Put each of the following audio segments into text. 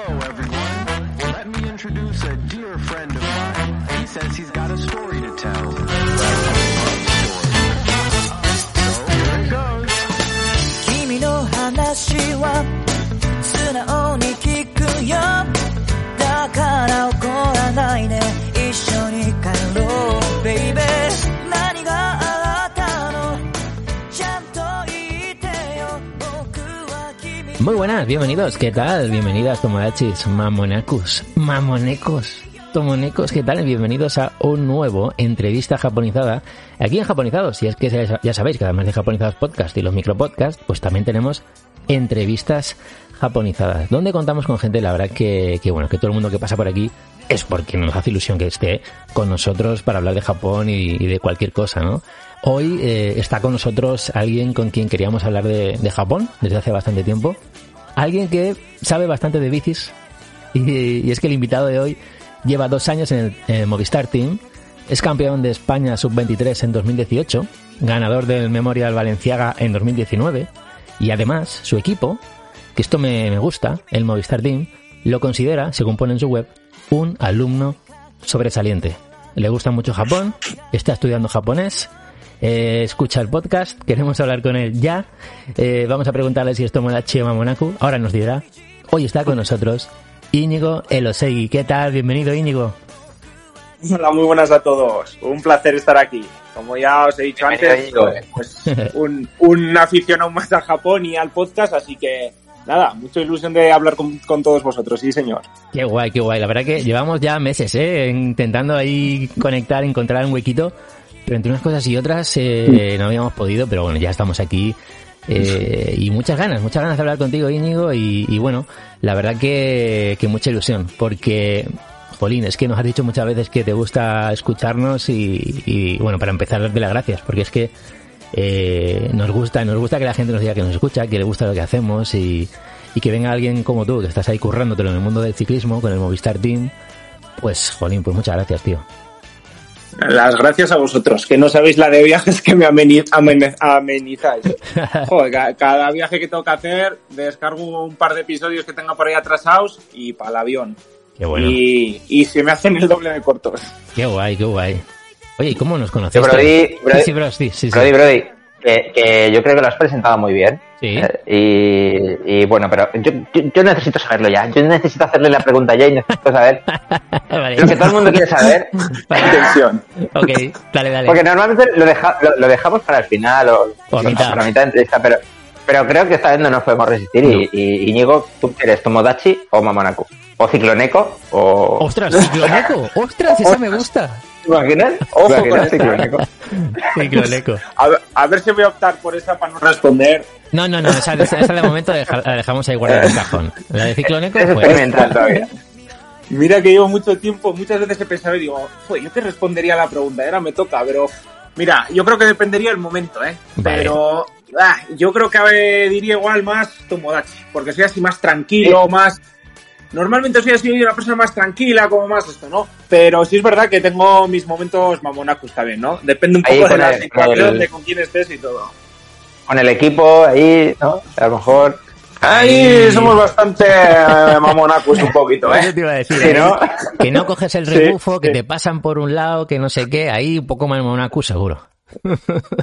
Hello, everyone. Let me introduce a dear friend of mine. He says he's got a story to tell. Muy buenas, bienvenidos, ¿qué tal? Bienvenidas, tomodachis, mamonacus, mamonecos, tomonecos, ¿qué tal? Bienvenidos a un nuevo entrevista japonizada aquí en Japonizados. Y es que ya- sabéis que además de Japonizados Podcast y los micropodcasts, pues también tenemos entrevistas japonizadas, donde contamos con gente, la verdad que, que bueno, que todo el mundo que pasa por aquí es porque nos hace ilusión que esté con nosotros para hablar de Japón y de cualquier cosa, ¿no? Hoy eh, está con nosotros alguien con quien queríamos hablar de, Japón desde hace bastante tiempo. Alguien que sabe bastante de bicis. Y, es que el invitado de hoy lleva dos años en el, en el Movistar Team. Es campeón de España Sub-23 en 2018. Ganador del Memorial Valenciaga en 2019. Y además, su equipo, que esto me, me gusta, el Movistar Team, lo considera, según pone en su web, un alumno sobresaliente. Le gusta mucho Japón, está estudiando japonés, eh, escucha el podcast, queremos hablar con él ya. Eh, vamos a preguntarle si es Tomodachi o Mamonaku. Ahora nos dirá. Hoy está con nosotros Íñigo Elosegui. ¿Qué tal? Bienvenido, Íñigo. Hola, muy buenas a todos. Un placer estar aquí. Como ya os he dicho Bienvenido, antes, Íñigo. pues un, un aficionado más a Japón y al podcast, así que nada, mucha ilusión de hablar con, con todos vosotros, sí señor. Qué guay, qué guay. La verdad que llevamos ya meses, ¿eh? Intentando ahí conectar, encontrar un huequito. Pero entre unas cosas y otras eh, no habíamos podido, pero bueno, ya estamos aquí. eh, y muchas ganas, muchas ganas de hablar contigo, Íñigo. Y, y bueno, la verdad que, que mucha ilusión. Porque, Jolín, es que nos has dicho muchas veces que te gusta escucharnos. Y, y, bueno, para empezar, darte las gracias. Porque es que eh, nos gusta, nos gusta que la gente nos diga que nos escucha, que le gusta lo que hacemos. Y, y que venga alguien como tú, que estás ahí currándotelo en el mundo del ciclismo, con el Movistar Team. Pues, Jolín, pues muchas gracias, tío. Las gracias a vosotros, que no sabéis la de viajes que me amenizáis. Joder, ca- cada viaje que tengo que hacer, descargo un par de episodios que tenga por ahí atrasados y para el avión. Qué bueno. Y, y se me hacen el doble de cortos. Qué guay, qué guay. Oye, ¿y cómo nos conociste? Brody, Brody- sí, sí, bro, sí, sí, sí. Brody, Brody, que, que yo creo que lo has presentado muy bien. Sí. Eh, y, y bueno, pero yo, yo, yo necesito saberlo ya. Yo necesito hacerle la pregunta ya y necesito saber vale. lo que todo el mundo quiere saber. Atención. Ok, dale, dale. Porque normalmente lo, deja- lo, lo dejamos para el final o, O a mitad. para la mitad de entrevista, pero, pero creo que esta vez no nos podemos resistir. Y, y Íñigo, ¿tú eres Tomodachi o Mamonaku? ¿O Cicloneco? ¿O ¡Ostras, cicloneco! ¡Ostras, esa me gusta! ¿Te imaginas? Ojo ¿Te imaginas con. Cicloneco? Cicloneco. A ver, a ver si voy a optar por esa para no responder. No, no, no, esa, esa, esa de momento deja- la dejamos ahí guardada en el cajón. La de cicloneco, Es pues... experimental todavía. Mira que llevo mucho tiempo, muchas veces he pensado y digo, "Joder, yo te respondería a la pregunta, ahora me toca, pero mira, yo creo que dependería del momento, ¿eh? Vale. Pero ah, yo creo que diría igual más Tomodachi, porque soy así más tranquilo, más... Normalmente soy así una persona más tranquila, como más esto, ¿no? Pero sí es verdad que tengo mis momentos mamonacos también, ¿no? Depende un Ahí poco de con la situación, de con quién estés y todo. Con el equipo ahí, ¿no? A lo mejor. Ahí somos bastante eh, mamonacos un poquito, Eso ¿eh? te iba a decir, Sí, ¿eh? ¿no? Que no coges el Sí, rebufo, que sí. te pasan por un lado, que no sé qué, ahí un poco más monacu seguro.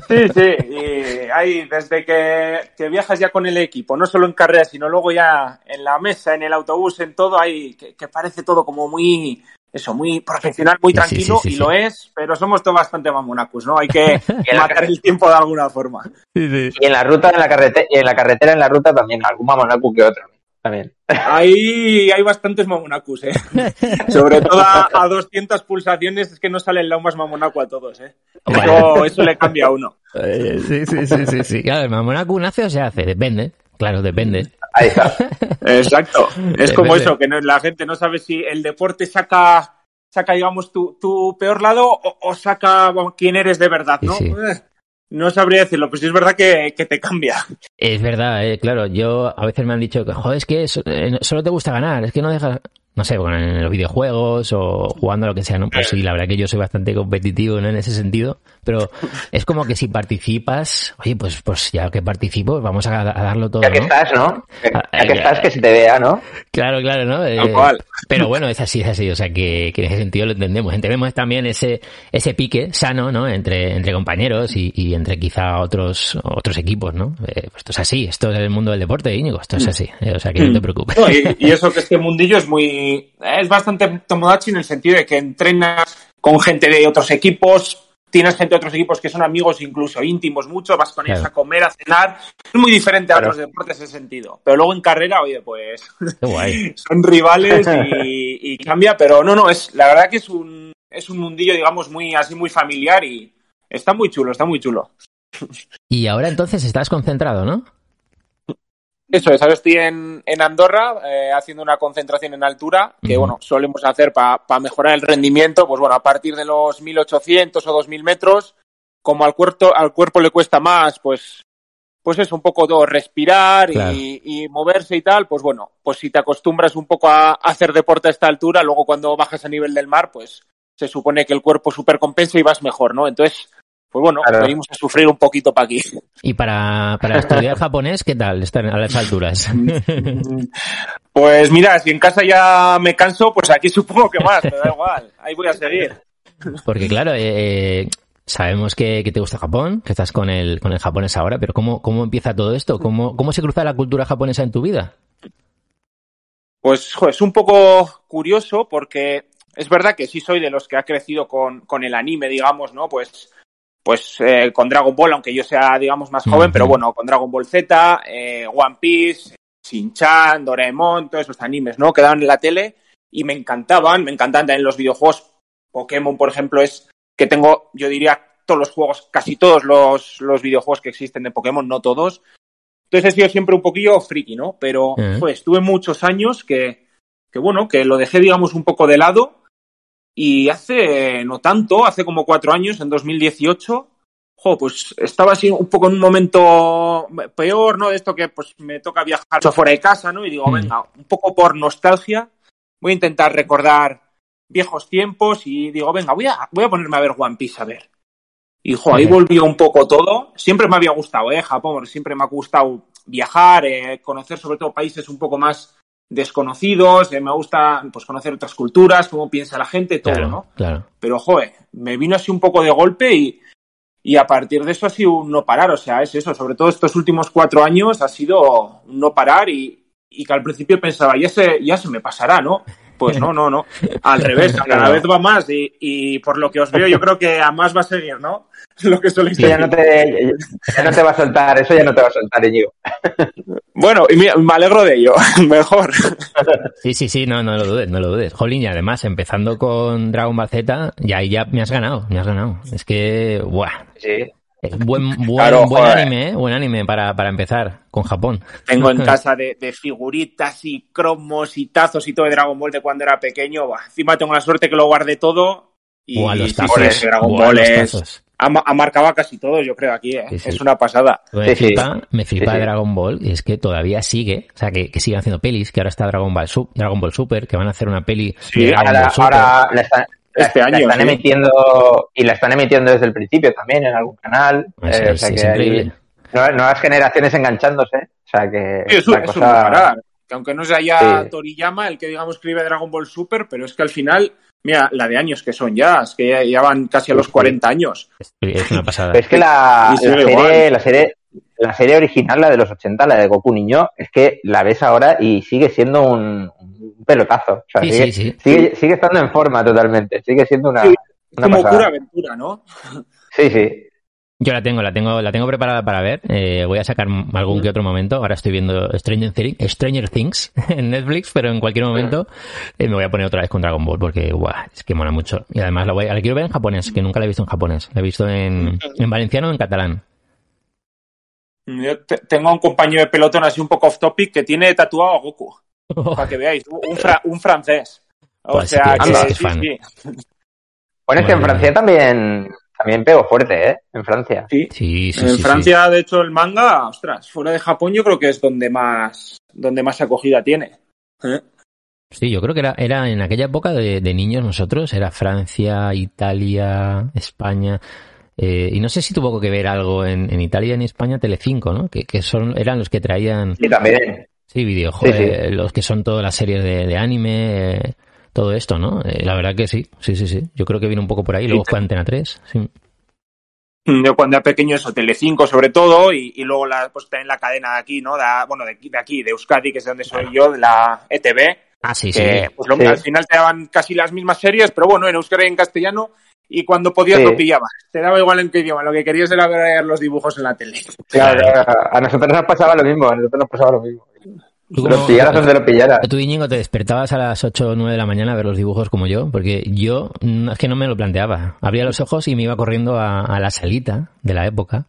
Sí, sí, y ahí desde que, que viajas ya con el equipo, no solo en carreras, sino luego ya en la mesa, en el autobús, en todo, ahí que, que parece todo como muy, eso, muy profesional, muy Sí, sí, tranquilo, sí, sí, y sí. lo es, pero somos todos bastante mamonacos, ¿no? Hay que matar el tiempo de alguna forma. Sí, Y en la ruta, en la carretera, en la carretera, en la ruta también, algún mamonacu que otro. También. Ahí hay bastantes mamonacos, ¿eh? Sobre todo a, a 200 pulsaciones es que no sale el lado más mamonaco a todos, ¿eh? Eso, eso le cambia a uno. Eh, sí, sí, sí, sí, sí. Claro, el monacu nace o se hace, depende. Claro, depende. Ahí está. Exacto. Es como eso, que no, la gente no sabe si el deporte saca, saca digamos, tu, tu peor lado o, o saca bueno, quién eres de verdad, ¿no? Sí, sí. No sabría decirlo, pero sí es verdad que, que te cambia. Es verdad, eh, claro. Yo a veces me han dicho que, joder, es que eh, solo te gusta ganar, es que no dejas. No sé, bueno, en los videojuegos o jugando a lo que sea, ¿no? Pues sí, la verdad que yo soy bastante competitivo, ¿no? En ese sentido, pero es como que si participas, oye, pues, pues ya que participo, vamos a, a darlo todo, Ya que ¿no? estás, ¿no? Ya, Ah, ya que eh, estás, que se te vea, ¿no? Claro, claro, ¿no? Eh, Tal cual. pero bueno, es así, es así, o sea que, que en ese sentido lo entendemos. Entendemos también ese, ese pique sano, ¿no? Entre, entre compañeros y, y entre quizá otros, otros equipos, ¿no? Eh, pues esto es así, esto es el mundo del deporte, Íñigo, esto es así, eh, o sea que no te preocupes. No, y, y eso que este mundillo es muy. Es bastante Tomodachi en el sentido de que entrenas con gente de otros equipos, tienes gente de otros equipos que son amigos incluso íntimos mucho, vas con ellos Claro. a comer, a cenar. Es muy diferente a Claro. otros deportes ese sentido. Pero luego en carrera, oye, pues. Guay. son rivales y, y cambia, pero no, no, es la verdad que es un, es un mundillo, digamos, muy así muy familiar y está muy chulo, está muy chulo. Y ahora entonces estás concentrado, ¿no? Eso es, ahora estoy en, en Andorra eh, haciendo una concentración en altura que, bueno, solemos hacer para mejorar el rendimiento, pues bueno, a partir de los 1800 o 2000 metros, como al cuerpo, al cuerpo le cuesta más, pues, pues es un poco todo respirar Claro. y, y moverse y tal, pues bueno, pues si te acostumbras un poco a hacer deporte a esta altura, luego cuando bajas a nivel del mar, pues se supone que el cuerpo supercompensa y vas mejor, ¿no? Entonces, pues bueno, Claro. venimos a sufrir un poquito para aquí. Y para, para estudiar japonés, ¿qué tal? Estar a las alturas. Pues mira, si en casa ya me canso, pues aquí supongo que más, pero da igual, ahí voy a seguir. Porque claro, eh, eh, sabemos que, que te gusta Japón, que estás con el, con el japonés ahora, pero ¿cómo, cómo empieza todo esto? ¿Cómo, ¿Cómo se cruza la cultura japonesa en tu vida? Pues jo, es un poco curioso porque es verdad que sí soy de los que ha crecido con, con el anime, digamos, ¿no? Pues, pues eh, con Dragon Ball, aunque yo sea, digamos, más joven, pero bueno, con Dragon Ball Z, eh, One Piece, Shin-Chan, Doraemon, todos esos animes, ¿no? Que daban en la tele y me encantaban, me encantaban también los videojuegos. Pokémon, por ejemplo, es que tengo, yo diría, todos los juegos, casi todos los, los videojuegos que existen de Pokémon, no todos. Entonces he sido siempre un poquillo friki, ¿no? Pero Eh. pues estuve muchos años que, que, bueno, que lo dejé, digamos, un poco de lado. Y hace no tanto, hace como cuatro años, en 2018, jo, pues estaba así un poco en un momento peor, ¿no? De esto que pues me toca viajar fuera de casa, ¿no? Y digo, Mm. venga, un poco por nostalgia, voy a intentar recordar viejos tiempos y digo, venga, voy a, voy a ponerme a ver One Piece, a ver. Y jo, ahí volvió un poco todo. Siempre me había gustado, ¿eh? Japón, siempre me ha gustado viajar, eh, conocer sobre todo países un poco más desconocidos, eh, me gusta pues conocer otras culturas, cómo piensa la gente, todo, Claro, ¿no? claro. Pero, joder, me vino así un poco de golpe y, y a partir de eso ha sido un no parar. O sea, es eso. Sobre todo estos últimos cuatro años ha sido un no parar y, y que al principio pensaba, ya se, ya se me pasará, ¿no? Pues no, no, no. Al revés, cada vez va más y, y por lo que os veo yo creo que a más va a seguir, ¿no? Lo que soléis Eso ya decir. no, te, ya no te va a soltar, eso ya no te va a soltar, Íñigo. Bueno, y mira, me alegro de ello. Mejor. Sí, sí, sí, no, no lo dudes, no lo dudes. Jolín, y además, empezando con Dragon Ball Z, ya ahí ya me has ganado, me has ganado. Es que, buah, Sí. Buen, buen, Claro, buen joder. anime, ¿eh? Buen anime para, para empezar con Japón. Tengo en casa de, de figuritas y cromos y tazos y todo de Dragon Ball de cuando era pequeño. Encima tengo la suerte que lo guardé todo. Y Buah, los tazos. sí, Dragon Buah, Ball los es, tazos. ha, ha marcado casi todos, yo creo, aquí. ¿eh? Sí, sí. Es una pasada. Me flipa, me flipa. Dragon Ball y es que todavía sigue, o sea, que, que siguen haciendo pelis, que ahora está Dragon Ball, Sup- Dragon Ball Super, que van a hacer una peli Sí, de Dragon Ahora, Ball Super. ahora la están, la- Este la año, están sí. emitiendo y la están emitiendo desde el principio también en algún canal. Es- Eh, o es- sea es que hay increíble. nuevas, nuevas generaciones enganchándose. O sea que Sí, es, un- la es cosa-. Que aunque no sea ya Sí. Toriyama el que, digamos, escribe Dragon Ball Super, pero es que al final, mira, la de años que son ya, es que ya, ya van casi a los Sí, sí. 40 años. Es, es una pasada. Pero es que la, se serie, la serie, la serie original, la de los 80, la de Goku Niño, es que la ves ahora y sigue siendo un, un pelotazo. O sea, Sí, sigue, sí, sí. Sigue, sigue estando en forma totalmente. Sigue siendo una, Sí, una Como pasada. pura aventura, ¿no? Sí, sí. Yo la tengo, la tengo, la tengo preparada para ver. Eh, voy a sacar algún que otro momento. Ahora estoy viendo Stranger, Thi- Stranger Things en Netflix, pero en cualquier momento eh, me voy a poner otra vez con Dragon Ball porque guau, es que mola mucho. Y además la, voy, la quiero ver en japonés, que nunca la he visto en japonés. La he visto en, en valenciano o en catalán. Yo te- tengo un compañero de pelotón así un poco off topic que tiene tatuado a Goku. Para que veáis, un, fra- un francés. O Pues sí, sea que sí, fan. sí. Bueno, es que en Francia también, también pegó fuerte, ¿eh? En Francia. Sí. Sí, sí, en sí, sí. Francia, de hecho, el manga, ostras, fuera de Japón yo creo que es donde más, donde más acogida tiene. ¿Eh? Sí, yo creo que era, era en aquella época de, de niños nosotros, era Francia, Italia, España. eh, y no sé si tuvo que ver algo en, en Italia y en España, Telecinco, ¿no? Que, que son, eran los que traían, Y también. Sí, videojuegos, Sí, sí. los que son todas las series de, de anime, eh, todo esto, ¿no? Eh, la verdad que sí, sí, sí, sí. Yo creo que vino un poco por ahí, luego fue Antena 3, sí. Yo cuando era pequeño eso, Telecinco sobre todo, y, y luego la, pues también la cadena de aquí, ¿no? De, bueno, de, aquí- de aquí, de Euskadi, que es de donde soy yo, de la ETV, Ah, sí, sí. que pues, lo- Sí. al final te daban casi las mismas series, pero bueno, en euskera y en castellano, y cuando podías Sí. lo pillabas. Te daba igual en qué idioma, lo que querías era ver los dibujos en la tele. Claro, a nosotros nos pasaba lo mismo, a nosotros nos pasaba lo mismo. ¿Tú Lo cómo- pillaras donde lo pillaras. Tú, Íñigo, te despertabas a las 8 o 9 de la mañana a ver los dibujos como yo, porque yo mm, es que no me lo planteaba. Abría los ojos y me iba corriendo a, a la salita de la época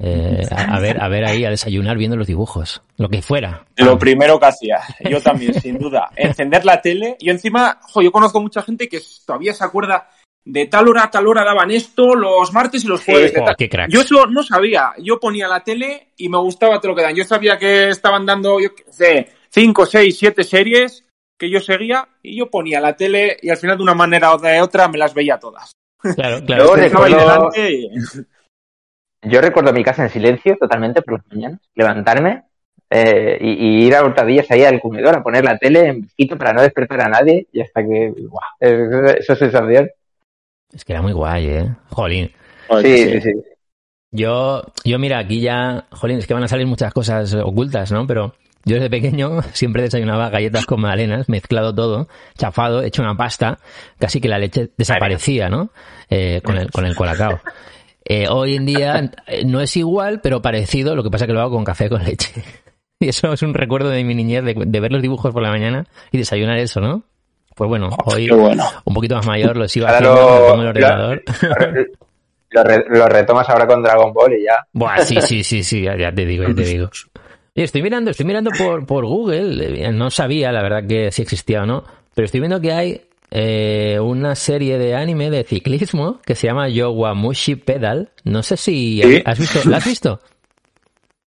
eh, a, a ver, a ver ahí, a desayunar viendo los dibujos, lo que fuera. Lo primero que hacía, yo también, sin duda, encender la tele. Y encima, jo, yo conozco mucha gente que todavía se acuerda de tal hora a tal hora daban esto los martes y los jueves. de Oh, qué cracks. Yo eso no sabía. Yo ponía la tele y me gustaba todo lo que dan. Yo sabía que estaban dando, yo qué sé, cinco, seis, siete series que yo seguía y yo ponía la tele y al final de una manera o de otra me las veía todas. Claro, claro. Luego Dejaba ahí recuerdo- delante y- Yo recuerdo mi casa en silencio totalmente por las mañanas, levantarme eh, y, y ir a hurtadillas ahí al comedor a poner la tele en quito para no despertar a nadie y hasta que, guau, eso, eso es sensación. Es que era muy guay, ¿eh? Jolín. Sí, sí, sí. Yo, yo mira, aquí ya, jolín, es que van a salir muchas cosas ocultas, ¿no? Pero yo desde pequeño siempre desayunaba galletas con magdalenas, mezclado todo, chafado, hecho una pasta, casi que la leche desaparecía, ¿no? Eh, con el, con el colacao. Eh, hoy en día eh, no es igual, pero parecido, lo que pasa que lo hago con café con leche. Y eso es un recuerdo de mi niñez, de, de ver los dibujos por la mañana y desayunar eso, ¿no? Pues bueno, hoy Qué bueno. un poquito más mayor lo sigo Ahora haciendo, lo- pongo el ordenador. Lo, re- lo retomas ahora con Dragon Ball y ya. Buah, sí, sí, sí, sí, ya, ya te digo, ya te digo. Estoy mirando, estoy mirando por, por Google, eh, no sabía la verdad que si existía o no, pero estoy viendo que hay eh, una serie de anime de ciclismo que se llama Yowamushi Pedal. No sé si Sí. has visto, ¿la has visto?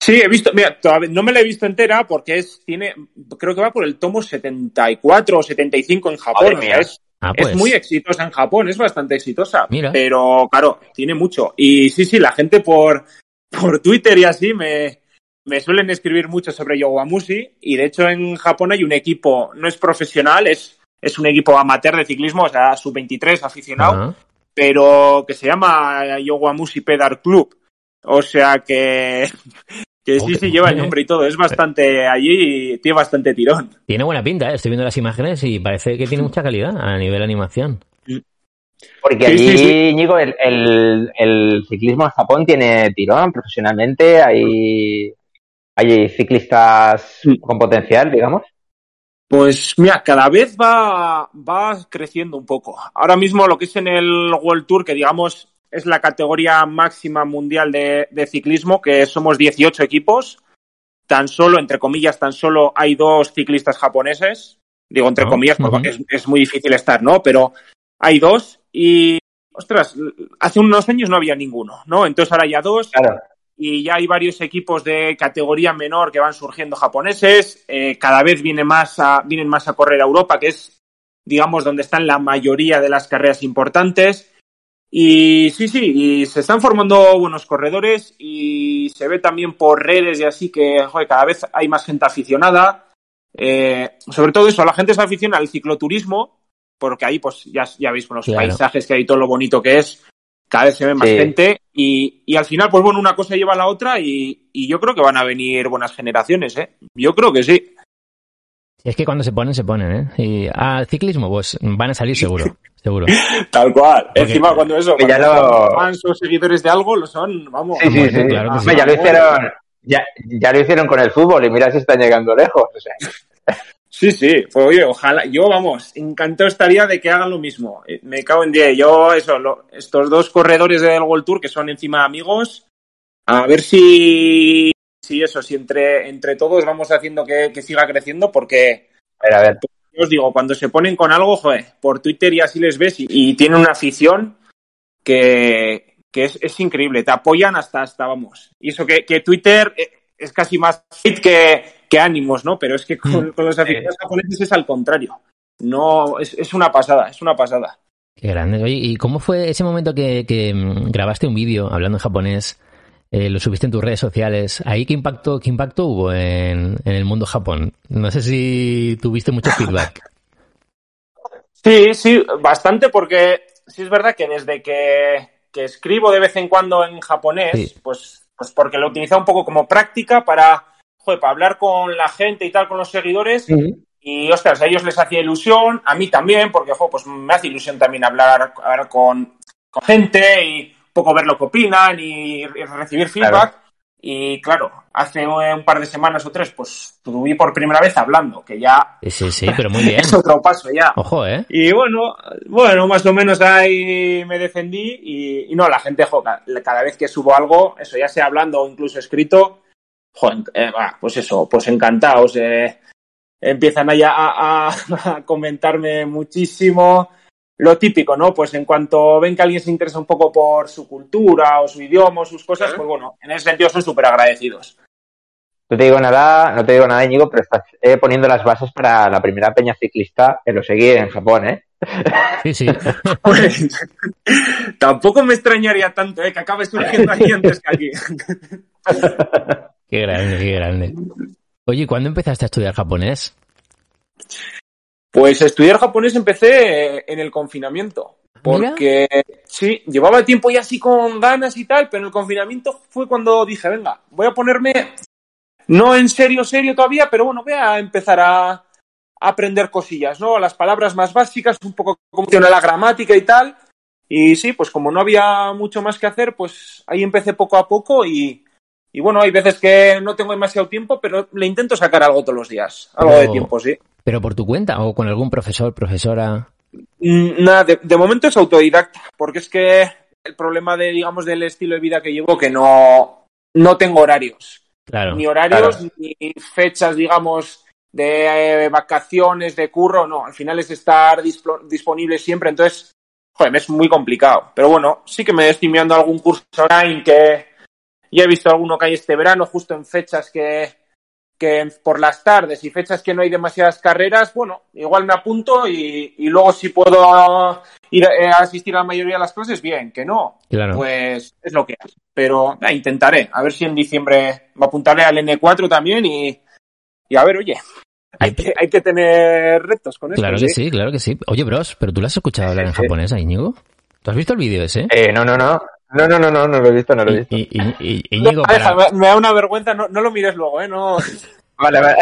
Sí, he visto, mira, todavía no me la he visto entera porque es, tiene, creo que va por el tomo 74 o 75 en Japón. Madre o sea, mía. es, Ah, pues. es muy exitosa en Japón, es bastante exitosa. Mira. Pero, claro, tiene mucho. Y sí, sí, la gente por, por Twitter y así me, me suelen escribir mucho sobre Yowamushi. Y de hecho en Japón hay un equipo, no es profesional, es, es un equipo amateur de ciclismo, o sea, sub-23 aficionado pero que se llama Yowamushi Pedal Club. O sea que, que sí, sí, lleva el nombre y todo. Es bastante allí y tiene bastante tirón. Tiene buena pinta, ¿eh? estoy viendo las imágenes y parece que tiene mucha calidad a nivel animación. Porque Sí, allí, sí, el, el, el ciclismo en Japón tiene tirón profesionalmente, hay, hay ciclistas Sí. con potencial, digamos. Pues mira, cada vez va, va creciendo un poco. Ahora mismo lo que es en el World Tour, que digamos es la categoría máxima mundial de, de ciclismo, que somos 18 equipos, tan solo, entre comillas, tan solo hay dos ciclistas japoneses. Digo entre Ah, comillas porque es, es muy difícil estar, ¿no? Pero hay dos y, ostras, hace unos años no había ninguno, ¿no? Entonces ahora ya dos Claro. y ya hay varios equipos de categoría menor que van surgiendo japoneses. eh, cada vez viene más a, vienen más a correr a Europa, que es, digamos, donde están la mayoría de las carreras importantes. Y sí, sí, y se están formando buenos corredores y se ve también por redes y así que joder, cada vez hay más gente aficionada. Eh, sobre todo eso, la gente se aficiona al cicloturismo, porque ahí pues ya, ya veis con los Claro. paisajes que hay todo lo bonito que es, cada vez se ve más Sí. gente y, y al final, pues bueno, una cosa lleva a la otra y, y yo creo que van a venir buenas generaciones, ¿eh? Yo creo que sí. Es que cuando se ponen, se ponen, ¿eh? Y al ciclismo, pues van a salir seguro, seguro. Tal cual. Porque- Encima cuando eso, Que ya cuando lo- son fans o seguidores de algo, lo son, vamos. Sí, sí, sí. claro ya lo hicieron, ya, ya lo hicieron con el fútbol y mira si están llegando lejos. O sea, Sí, sí, pues oye, ojalá, yo vamos, encantado estaría de que hagan lo mismo. Eh, Me cago en 10. Yo, eso, lo- estos dos corredores del World Tour que son encima amigos, a ver si, si eso, si entre, entre todos vamos haciendo que, que siga creciendo, porque a ver, a ver. yo os digo, cuando se ponen con algo, joder, por Twitter y así les ves y, y tienen una afición que, que es, es increíble, te apoyan hasta, hasta, vamos. Y eso que, que Twitter eh, es casi más hit que, qué ánimos, ¿no? Pero es que con, con los aficionados japoneses es al contrario. No, es, es una pasada, es una pasada. Qué grande. Oye, ¿y cómo fue ese momento que, que mm, grabaste un vídeo hablando en japonés? Eh, lo subiste en tus redes sociales. ¿Ahí qué impacto, qué impacto hubo en, en el mundo Japón? No sé si tuviste mucho feedback. Sí, sí, bastante porque sí es verdad que desde que, que escribo de vez en cuando en japonés, Sí. pues, pues porque lo utilizo un poco como práctica para, joder, para hablar con la gente y tal, con los seguidores. Y, ostras, a ellos les hacía ilusión, a mí también, porque, jo, pues me hace ilusión también hablar, hablar con, con gente y poco ver lo que opinan y, recibir feedback. Y claro, hace un par de semanas o tres, pues subí por primera vez hablando, que ya Sí, sí, pero muy bien. es otro paso ya. Ojo, ¿eh? Y bueno, bueno, más o menos ahí me defendí y, y no, la gente, jo, cada vez que subo algo, eso ya sea hablando o incluso escrito, jo, eh, pues eso, pues encantados. eh, empiezan ahí a, a- a comentarme muchísimo. Lo típico, ¿no? Pues en cuanto ven que alguien se interesa un poco por su cultura o su idioma o sus cosas, pues bueno, en ese sentido son súper agradecidos. No te digo nada, no te digo nada, Íñigo, pero estás eh, poniendo las bases para la primera peña ciclista que lo seguí en Japón, ¿eh? Sí, sí. Pues, tampoco me extrañaría tanto, ¿eh? Que acabe surgiendo aquí antes que aquí. Qué grande, qué grande. Oye, ¿cuándo empezaste a estudiar japonés? Pues a estudiar japonés empecé eh, en el confinamiento. Porque sí, llevaba tiempo ya así con ganas y tal, pero en el confinamiento fue cuando dije, venga, voy a ponerme, no en serio, serio todavía, pero bueno, voy a empezar a, aprender cosillas, ¿no? Las palabras más básicas, un poco cómo funciona la gramática y tal. Y sí, pues como no había mucho más que hacer, pues ahí empecé poco a poco y, y bueno, hay veces que no tengo demasiado tiempo, pero le intento sacar algo todos los días, algo de tiempo, sí. ¿Pero por tu cuenta o con algún profesor, profesora? Mm, Nada, de, de momento es autodidacta, porque es que el problema de, digamos, del estilo de vida que llevo, que no, no tengo horarios. Claro. Ni horarios, claro. ni fechas, digamos, de eh, vacaciones, de curro, no. Al final es estar disponible siempre, entonces, joder, me es muy complicado. Pero bueno, sí que me estoy mirando algún curso online que ya he visto alguno que hay este verano, justo en fechas que, que por las tardes y fechas que no hay demasiadas carreras, bueno, igual me apunto y, y luego si puedo ir a, eh, a asistir a la mayoría de las clases, bien, que no, Claro. pues es lo que hay. Pero eh, intentaré, a ver si en diciembre me apuntaré al N4 también y, y a ver, oye, hay que, hay que tener retos con esto. Claro que sí, claro que sí. Oye, bros, ¿pero tú lo has escuchado hablar en japonés a Íñigo? ¿Tú has visto el vídeo ese? Eh, no, no, no. No, no, no, no, no lo he visto, no lo he visto. Y, y- y- y- Íñigo, deja, para me, me da una vergüenza, no, no lo mires luego, ¿eh? No, Vale, vale.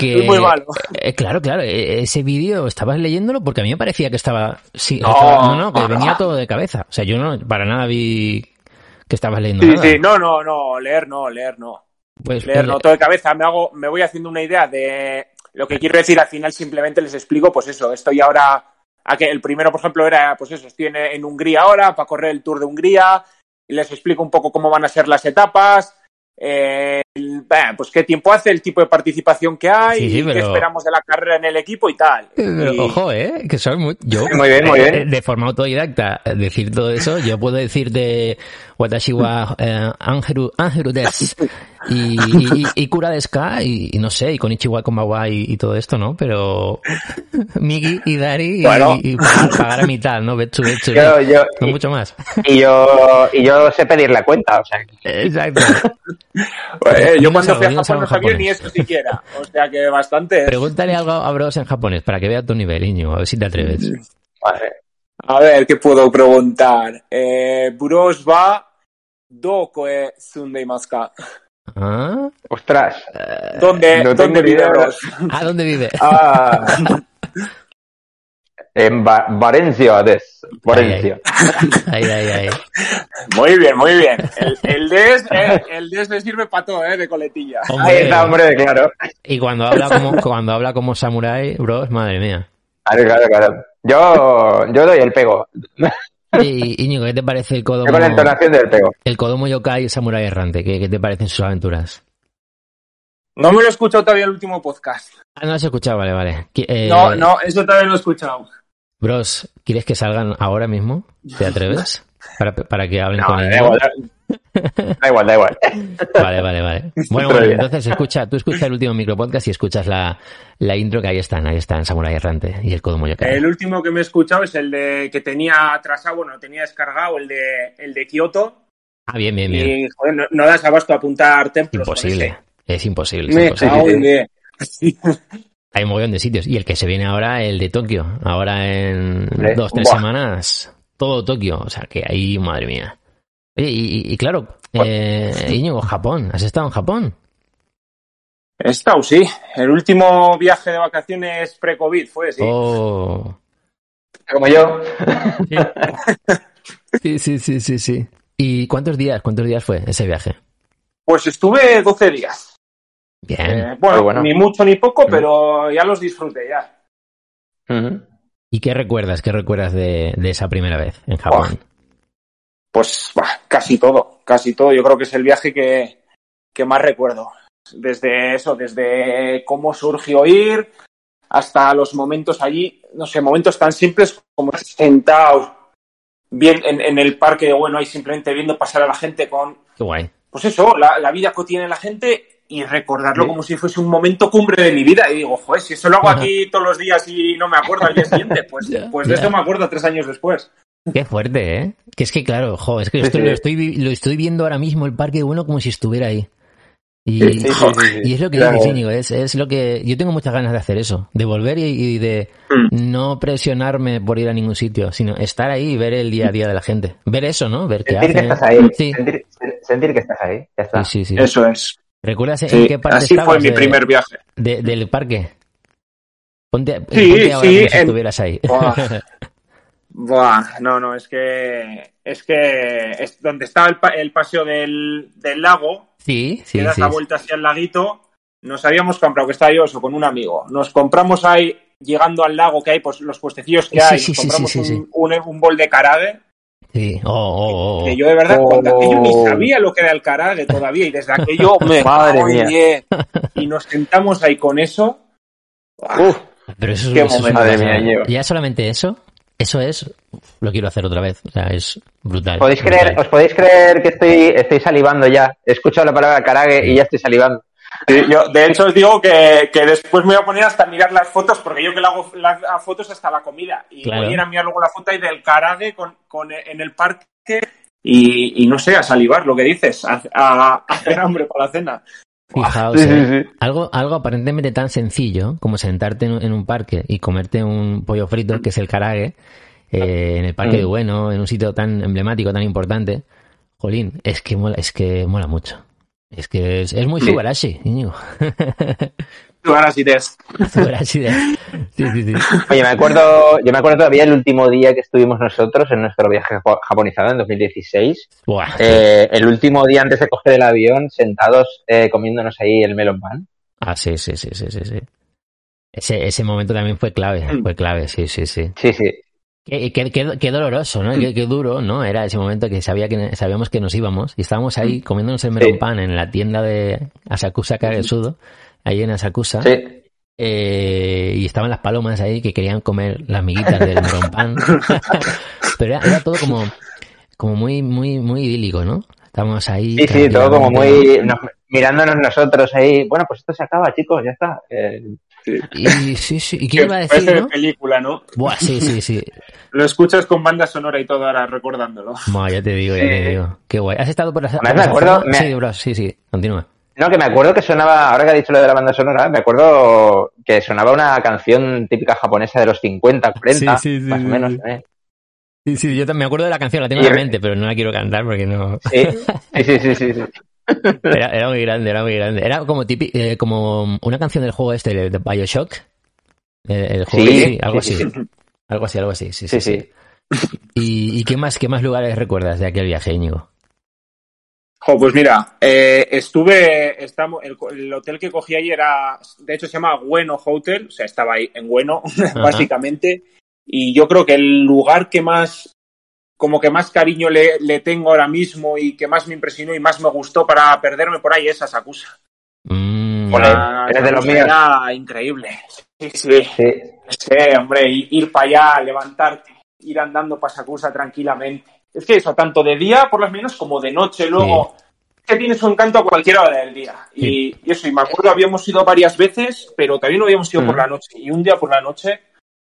que... es muy malo. Eh, claro, claro, eh, ese vídeo estabas leyéndolo porque a mí me parecía que estaba... Sí, No. estaba- no, no, que venía todo de cabeza. O sea, yo no, para nada vi que estabas leyendo Sí, nada. sí, no, no, no, leer no, leer no. Pues, leer pues, no, todo de cabeza, me hago, me voy haciendo una idea de lo que quiero decir, al final simplemente les explico, pues eso, estoy ahora, a que el primero, por ejemplo, era, pues eso, estoy en, en Hungría ahora, para correr el Tour de Hungría, y les explico un poco cómo van a ser las etapas, eh, pues qué tiempo hace, el tipo de participación que hay, Sí, sí, y qué esperamos de la carrera en el equipo y tal. Pero, Y- ojo, ¿eh? Que soy muy... Yo, Muy bien, muy eh, bien. De forma autodidacta, eh, decir todo eso, yo puedo decir de Watashi wa eh, Angeru, Angeru des y, y, y Kura desu ka, y, y no sé, y Konichiwa Konbawa y, y todo esto, ¿no? Pero Migi y Dari y, Bueno. y pagar, a mitad, ¿no? Betsu, betsu, Yo, yo, no mucho más. y yo, y yo sé pedir la cuenta, o sea, Exacto. Eh, yo cuando fui a Japón no sabía ni eso siquiera, o sea que bastante. Pregúntale algo a Bros en japonés para que vea tu nivel, niño, a ver si te atreves. vale. A ver, ¿qué puedo preguntar? Eh, Buros va doko e sundeimasu ka? ¿Ah? Ostras. ¿Dónde, no ¿dónde vive. Bros? ¿A dónde vive? Ah. En Va- Valencia, des. Valencia. Ahí, ahí, ahí. Muy bien, muy bien. El, el DES, eh, el DES le sirve para todo, ¿eh? De coletilla. Ahí Hombre, está, hombre, claro. Y cuando habla como, cuando habla como samurai, bros, madre mía. Claro, claro, claro. Yo, yo doy el pego. Y Íñigo, ¿qué te parece el con la Kodomo, entonación del pego. el Kodomo Yokai Samurai Errante? ¿Qué, qué te parecen sus aventuras? No me lo he escuchado todavía el último podcast. Ah, no lo has escuchado, vale, vale. Eh, No, no, eso todavía no lo he escuchado. Bros, ¿quieres que salgan ahora mismo? ¿Te atreves? Para, para que hablen No, con igual, Da igual, da igual. Vale, vale, vale. Bueno, bueno, entonces escucha, tú escuchas el último micropodcast y escuchas la, la intro que ahí están, ahí están Samurai Errante y el Kodomo Yokai. El último que me he escuchado es el de que tenía atrasado, bueno, tenía descargado el de el de Kioto. Ah, bien, bien, bien. Y joder, no, no das abasto a apuntar templos. con Imposible. Es imposible. es Me imposible. Hay un montón de sitios. Y el que se viene ahora, el de Tokio. Ahora en Hombre, dos, tres buah. semanas, todo Tokio. O sea, que ahí, madre mía. Oye, y, claro, eh, Íñigo, Japón. ¿Has estado en Japón? He estado, sí. El último viaje de vacaciones pre-COVID fue, sí. Oh. Como yo. Sí, sí, sí, sí, sí. ¿Y cuántos días, cuántos días fue ese viaje? Pues estuve 12 días. Bien. Eh, bueno, bueno. ni mucho ni poco, Mm. pero ya los disfruté ya. Ujú. ¿Y qué recuerdas? ¿Qué recuerdas de, de esa primera vez en Japón? Pues bah, casi todo, casi todo. Yo creo que es el viaje que, que más recuerdo. Desde eso, desde cómo surgió ir hasta los momentos allí, no sé, momentos tan simples como sentados bien en, en el parque, bueno, ahí simplemente viendo pasar a la gente con, Qué guay. pues eso, la, la vida cotidiana de la gente y recordarlo Sí. como si fuese un momento cumbre de mi vida. Y digo, joder, si eso lo hago aquí todos los días y no me acuerdo al día siguiente, pues, pues de eso me acuerdo tres años después. Qué fuerte, ¿eh? Que es que, claro, jo, es que Sí, esto sí. Lo, estoy, lo estoy viendo ahora mismo, el parque de bueno, como si estuviera ahí. Y, Sí, y es lo que Claro. dices, Íñigo, es, es lo que... Yo tengo muchas ganas de hacer eso, de volver y, y de Mm. no presionarme por ir a ningún sitio, sino estar ahí y ver el día a día de la gente. Ver eso, ¿no? Ver qué Sentir que hacen. estás ahí. Sí. Sentir, sentir que estás ahí. Ya está. Sí, sí, sí. Eso es. ¿Recuerdas en qué parte así fue mi de- primer viaje. de- del parque? Ponte, Sí, ponte ahora sí, como si en- estuvieras ahí. Buah, no, no, es que es que es donde estaba el, pa- el paseo del, del lago, sí, que sí, das sí. la vuelta hacia el laguito, nos habíamos comprado, que está yo eso, con un amigo. Nos compramos ahí, llegando al lago que hay, pues los puestecillos que Sí, hay, sí, nos sí, compramos sí, sí, un, un, un bol de carague, Sí. Oh, oh, oh, oh. que yo de verdad, Oh. cuando aquello ni sabía lo que era el carague todavía, y desde aquello me Madre mía. y nos sentamos ahí con eso. Uf, Pero eso, Qué eso es Madre mía. Ya solamente eso, eso es, lo quiero hacer otra vez. O sea, es brutal. ¿podéis brutal. creer, ¿Os podéis creer que estoy, estoy salivando ya? He escuchado la palabra carague y ya estoy salivando. Sí, yo, de hecho, os digo que, que después me voy a poner hasta a mirar las fotos, porque yo que le hago las fotos hasta la comida. Y Claro. voy a ir a mirar luego la foto ahí del carague con, con, en el parque y, y no sé, a salivar lo que dices, a, a- a hacer hambre para la cena. Fijaos, Sí, eh. sí. Algo, algo aparentemente tan sencillo como sentarte en, en un parque y comerte un pollo frito, que es el karague, eh, en el parque Mm. de Bueno, en un sitio tan emblemático, tan importante. Jolín, es que mola, es que mola mucho. Es que es, es muy Sí. Subarashi, Sí, Tess. Subarashi de- Sí, sí, sí. Oye, me acuerdo, yo me acuerdo todavía el último día que estuvimos nosotros en nuestro viaje japo- japonizado en 2016. Buah. Eh, el último día antes de coger el avión, sentados eh, comiéndonos ahí el melon pan. Ah, sí, sí, sí, sí, sí, sí. Ese, ese momento también fue clave, Mm. fue clave, sí, sí, sí. Sí, sí. Qué, qué- qué- qué doloroso, ¿no? Qué, qué duro, ¿no? Era ese momento que sabía que sabíamos que nos íbamos y estábamos ahí comiéndonos el melon Sí. pan en la tienda de Asakusa Kagesudo, ahí en Asakusa. Sí. Eh, y estaban las palomas ahí que querían comer las miguitas del melon pan. Pero era, era todo como, como muy, muy, muy idílico, ¿no? Estábamos ahí. Sí, sí, todo como muy... nos- mirándonos nosotros ahí. Bueno, pues esto se acaba, chicos, ya está. Eh, Y sí, sí. ¿Y quién iba a Parece decir, de no? película, ¿no? Buah, sí, sí, sí. Lo escuchas con banda sonora y todo ahora recordándolo. Buah, ya te digo, ya te Sí. digo. Qué guay. ¿Has estado por por me acuerdo- me- Sí, bro, sí, sí. Continúa. No, que me acuerdo que sonaba, ahora que ha dicho lo de la banda sonora, me acuerdo que sonaba una canción típica japonesa de los 50, 40, Sí, sí, sí, más o menos. sí. ¿eh? Sí, sí, yo me acuerdo de la canción, la tengo en la mente, pero no la quiero cantar porque no. Sí, sí, sí, sí, sí. Era, era muy grande, era muy grande. Era como tipi- eh, como una canción del juego este de Bioshock. Eh, el juego, Sí, sí, algo sí, así. sí. Algo así, algo así. Sí, sí. Sí, sí. ¿Y, y qué más, qué más lugares recuerdas de aquel viaje, Íñigo? Jo, pues mira, eh, estuve, estamos, el, el hotel que cogí ahí era, de hecho se llama Bueno Hotel, o sea, estaba ahí en Bueno, básicamente, y yo creo que el lugar que más, como que más cariño le, le tengo ahora mismo y que más me impresionó y más me gustó para perderme por ahí es Asakusa. Mm, eres de los Asakusa míos. Era increíble. Sí, sí. Sí, Sí, hombre, ir para allá, levantarte, ir andando para Sakusa tranquilamente, es que eso, tanto de día por las mañanas como de noche, luego, es que tiene su encanto a cualquier hora del día. Y, y eso, y me acuerdo, habíamos ido varias veces, pero también no habíamos ido por la noche. Y un día por la noche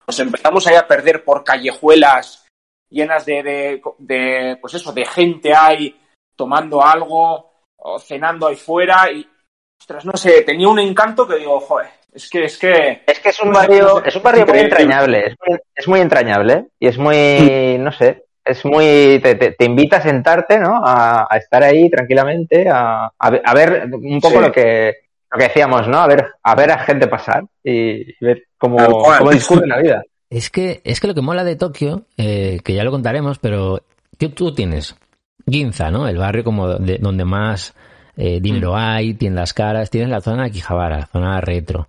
nos empezamos ahí a perder por callejuelas llenas de, de, de, pues eso, de gente ahí tomando algo o cenando ahí fuera. Y, ostras, no sé, tenía un encanto que digo, joder, es que, es que... Es que es un No sé, no barrio, sé, es un barrio muy entrañable, es muy, es muy entrañable y es muy, no sé, es muy, te, te- te invita a sentarte, ¿no? A, a estar ahí tranquilamente, a, a ver, a ver un poco Sí. lo que, lo que decíamos, ¿no? A ver, a ver a gente pasar y ver cómo, cual. cómo discurre la vida. Es que, es que lo que mola de Tokio, eh, que ya lo contaremos, pero que tú tienes Ginza, ¿no? El barrio como de- donde más eh, dinero hay, tiendas caras, tienes la zona de Akihabara, la zona retro,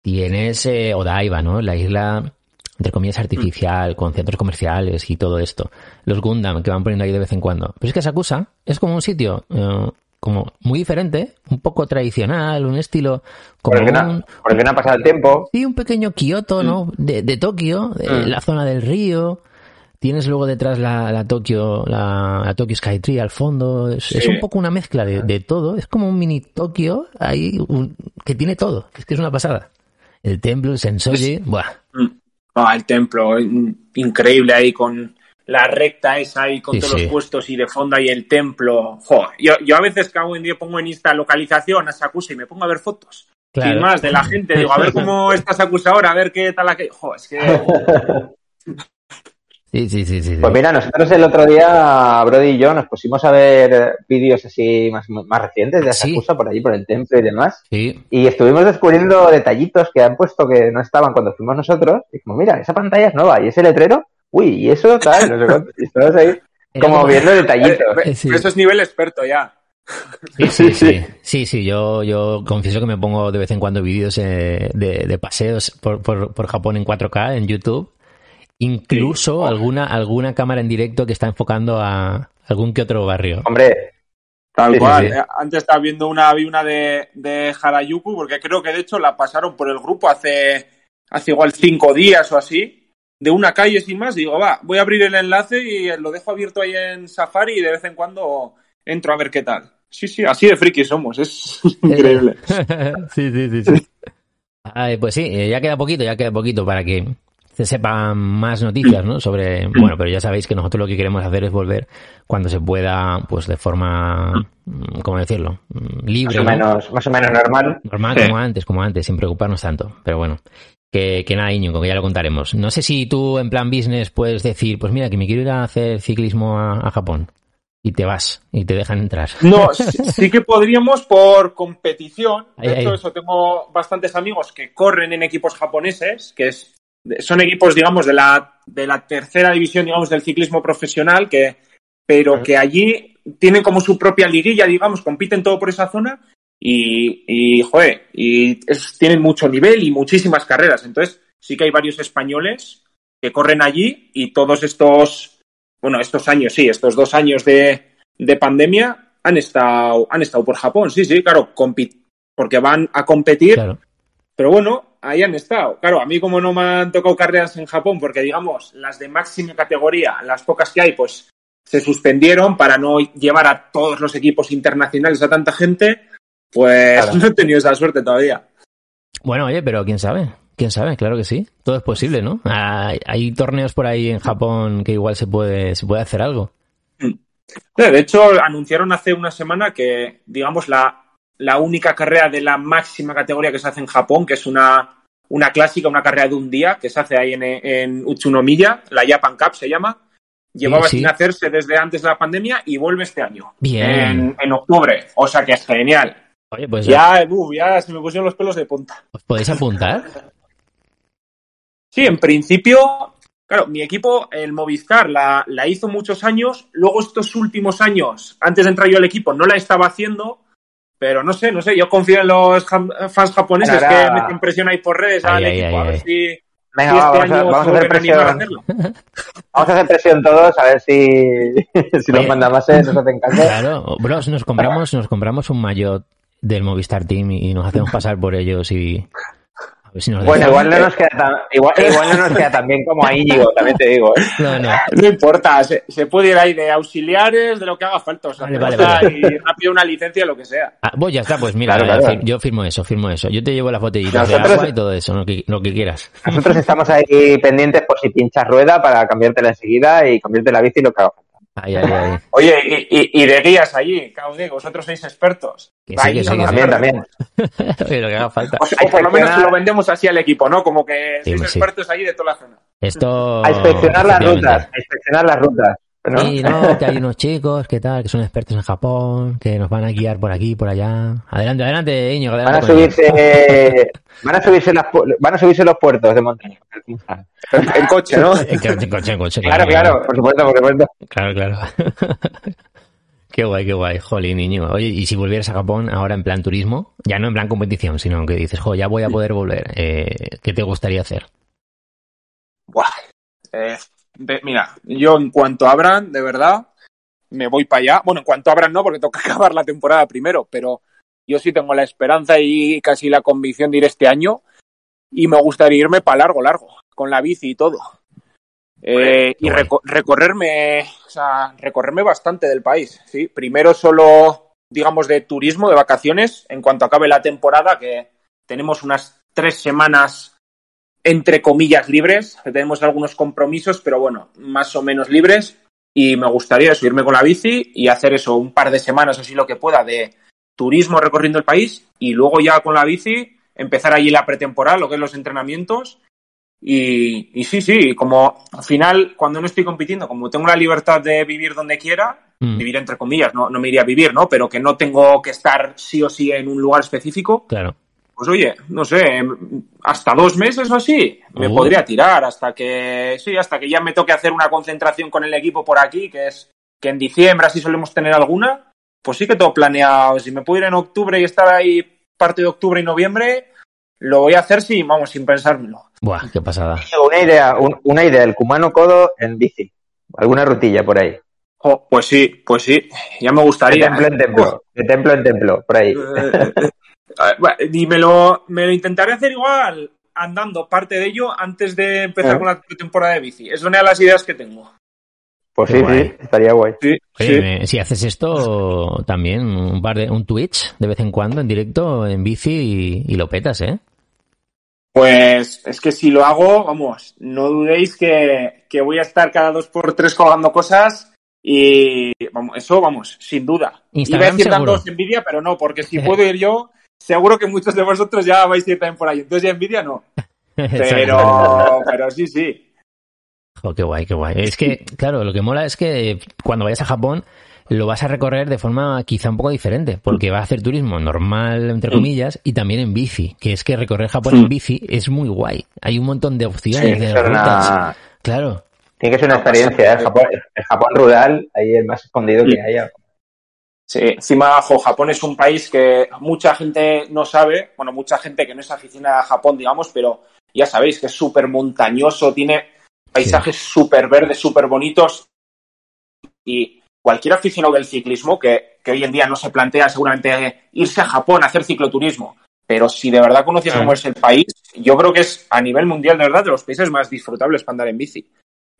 tienes eh, Odaiba, ¿no? La isla, entre comillas, artificial, con centros comerciales y todo esto. Los Gundam que van poniendo ahí de vez en cuando. Pero es que Sakusa es como un sitio eh, como muy diferente, un poco tradicional, un estilo como Porque no, un, porque no ha pasado el tiempo. Sí, un pequeño Kioto, ¿no? De, de Tokio, de Mm. la zona del río. Tienes luego detrás la, la Tokio, la, la Tokyo Skytree al fondo. Es, un poco una mezcla de, de todo. Es como un mini Tokio ahí un- que tiene todo. Es que es una pasada. El templo, el Sensoji, buah. Ah, el templo, in- increíble ahí con la recta esa ahí con Sí, todos sí. los puestos y de fondo ahí el templo. Jo, yo, yo a veces cago en día pongo en Insta localización a Sakusa y me pongo a ver fotos. Claro. Sin más, de la gente. Digo, a ver cómo está Sakusa ahora, a ver qué tal aquello. Jo, es que... Sí, sí, sí, sí. sí. Pues mira, nosotros el otro día, Brody y yo, nos pusimos a ver eh, vídeos así más, más recientes de Sí. Asakusa por allí, por el templo y demás. Sí. Y estuvimos descubriendo detallitos que han puesto que no estaban cuando fuimos nosotros. Y como, mira, esa pantalla es nueva y ese letrero, uy, y eso tal, no sé cuánto. Y estamos ahí como viendo detallitos. Eh, Sí. Eso es nivel experto ya. Sí, sí, sí. Sí, sí, yo, yo confieso que me pongo de vez en cuando vídeos eh, de, de paseos por, por, por Japón en 4K en YouTube. Incluso alguna, alguna cámara en directo que está enfocando a algún que otro barrio. Hombre, Tal Sí, cual. sí. Eh, Antes estaba viendo una, vi una de, de Harajuku, porque creo que de hecho la pasaron por el grupo hace, hace igual cinco días o así, de una calle sin más. Digo, va, voy a abrir el enlace y lo dejo abierto ahí en Safari y de vez en cuando entro a ver qué tal. Sí, sí, así de friki somos, es increíble. sí, sí, sí, sí. Ay, pues sí, eh, ya queda poquito, ya queda poquito para que se sepan más noticias, ¿no? Sobre, bueno, pero ya sabéis que nosotros lo que queremos hacer es volver cuando se pueda, pues de forma, mm, ¿cómo decirlo? Mm, más Libre, o ¿no? menos, más o menos normal. Normal, Sí. como antes, como antes, sin preocuparnos tanto. Pero bueno, que, que nada, Íñigo, que ya lo contaremos. No sé si tú, en plan business, puedes decir, pues mira, que me quiero ir a hacer ciclismo a, a Japón. Y te vas, y te dejan entrar. No, sí, sí que podríamos por competición. De Ahí, hecho, ahí. eso tengo bastantes amigos que corren en equipos japoneses, que es, son equipos, digamos, de la, de la tercera división, digamos, del ciclismo profesional, que, pero que allí tienen como su propia liguilla, digamos, compiten todo por esa zona y, y joder, y es- tienen mucho nivel y muchísimas carreras. Entonces, sí que hay varios españoles que corren allí y todos estos, bueno, estos años, sí, estos dos años de, de pandemia han estado, han estado por Japón, sí, sí, claro, porque van a competir, Claro. Pero bueno, ahí han estado. Claro, a mí como no me han tocado carreras en Japón, porque digamos, las de máxima categoría, las pocas que hay, pues se suspendieron para no llevar a todos los equipos internacionales a tanta gente, pues Claro. no he tenido esa suerte todavía. Bueno, oye, pero quién sabe. Quién sabe, claro que sí. Todo es posible, ¿no? Hay, hay torneos por ahí en Japón que igual se puede, se puede hacer algo. Sí, De hecho, anunciaron hace una semana que, digamos, la, la única carrera de la máxima categoría que se hace en Japón, que es una, una clásica, una carrera de un día, que se hace ahí en, en Utsunomiya, la Japan Cup se llama, llevaba sí. sin hacerse desde antes de la pandemia y vuelve este año, Bien. en, en octubre. O sea que es genial. Oye, pues Ya, uf, ya se me pusieron los pelos de punta. ¿os podéis apuntar? Sí, en principio, claro, mi equipo, el Movistar, la, la hizo muchos años. Luego, estos últimos años, antes de entrar yo al equipo, no la estaba haciendo. Pero no sé, no sé, yo confío en los fans japoneses que meten presión ahí por redes Ay, al ay, equipo, ay, a ver si, Venga, si este vamos, a, año vamos a hacer presión. hacerlo. Vamos a hacer presión todos a ver si, si los mandamases nos hacen caso. Claro, bros, nos compramos, nos compramos un maillot del Movistar Team y nos hacemos pasar por ellos y ver si nos Bueno, igual no nos queda tan, igual, igual no nos queda tan bien como a Íñigo, también te digo. ¿eh? No, no. No importa, se, se puede ir ahí de auxiliares, de lo que haga falta. O sea, Vale, vale, vale. ahí rápido una licencia, lo que sea. Ah, pues ya está, pues mira, Claro, claro. fir- yo firmo eso, firmo eso. Yo te llevo las botellitas de agua y todo eso, lo que, lo que quieras. Nosotros estamos ahí pendientes por si pinchas rueda para cambiártela enseguida y cambiarte la bici y lo que haga falta. Ahí, ahí, ahí. Oye, y, y- y de guías allí, digo, vosotros sois expertos. Que sí, que sí, que. También, también. Oye, lo que haga falta. O, sea, o por lo menos lo vendemos así al equipo, ¿no? Como que Sí, sois pues sí. expertos allí de toda la zona. Esto. A inspeccionar las rutas, a inspeccionar las rutas. ¿No? Sí, no, que hay unos chicos, que tal, que son expertos en Japón, que nos van a guiar por aquí, por allá. Adelante, adelante, Íñigo, Van a adelante. con ellos. subirse, van a subirse las, van a subirse los puertos de montaña. En coche, ¿no? En coche, en coche, en coche, Claro, claro, por supuesto, por supuesto. Claro, claro. qué guay, qué guay. Jolín, niño. Oye, y si volvieras a Japón ahora en plan turismo, ya no en plan competición, sino que dices, jo, ya voy a poder volver, eh, ¿qué te gustaría hacer? Buah. Eh, de- mira, yo en cuanto abran, de verdad, me voy para allá. Bueno, en cuanto abran no, porque toca acabar la temporada primero, pero yo sí tengo la esperanza y casi la convicción de ir este año y me gustaría irme para largo, largo, con la bici y todo. Eh, y reco- recorrerme, o sea, recorrerme bastante del país, sí. Primero solo, digamos, de turismo, de vacaciones, en cuanto acabe la temporada, que tenemos unas tres semanas entre comillas libres, tenemos algunos compromisos, pero bueno, más o menos libres. Y me gustaría eso, irme con la bici y hacer eso un par de semanas, así lo que pueda, de turismo recorriendo el país y luego ya con la bici empezar allí la pretemporada, lo que es los entrenamientos. Y, y sí, sí, como al final, cuando no estoy compitiendo, como tengo la libertad de vivir donde quiera, Mm, vivir entre comillas, no, no me iría a vivir, ¿no? Pero que no tengo que estar sí o sí en un lugar específico, claro. Pues oye, no sé, hasta dos meses o así, me podría tirar hasta que, sí, hasta que ya me toque hacer una concentración con el equipo por aquí, que es que en diciembre así solemos tener alguna, pues sí que tengo planeado, si me puedo ir en octubre y estar ahí parte de octubre y noviembre, lo voy a hacer sin, vamos, sin pensármelo. Buah, qué pasada. Una idea, un- una idea, el Kumano Kodo en bici. Alguna rutilla por ahí. Jo, pues sí, pues sí, ya me De gustaría. templo en templo. De templo en templo, por ahí. Eh, y me lo, me lo intentaré hacer igual andando parte de ello antes de empezar con la temporada de bici. Es una de las ideas que tengo. Pues Qué sí, guay. sí, estaría guay. Sí, Oye, sí. me- si haces esto también, un par de, un Twitch de vez en cuando en directo en bici y, y lo petas, ¿eh? Pues es que si lo hago, vamos, no dudéis que, que voy a estar cada dos por tres colgando cosas y vamos, eso vamos, sin duda. Instagram Iba a decir dándoos envidia, pero no, porque si puedo ir yo, seguro que muchos de vosotros ya vais a ir también por ahí. Entonces ya envidia no. Pero, pero sí, sí. Jo, qué guay, qué guay. Es que, claro, lo que mola es que cuando vayas a Japón lo vas a recorrer de forma quizá un poco diferente, porque vas a hacer turismo normal, entre Mm. comillas, y también en bici, que es que recorrer Japón en bici es muy guay. Hay un montón de opciones, que de rutas. una, Claro. tiene que ser una pasa experiencia. ¿eh? El Japón, el Japón rural, ahí el más escondido que haya. Sí, encima, jo, Japón es un país que mucha gente no sabe, bueno, mucha gente que no es aficionada a Japón, digamos, pero ya sabéis que es súper montañoso, tiene paisajes súper verdes, súper bonitos y cualquier aficionado del ciclismo que, que hoy en día no se plantea seguramente irse a Japón a hacer cicloturismo, pero si de verdad conoces cómo es el país, yo creo que es a nivel mundial de verdad de los países más disfrutables para andar en bici.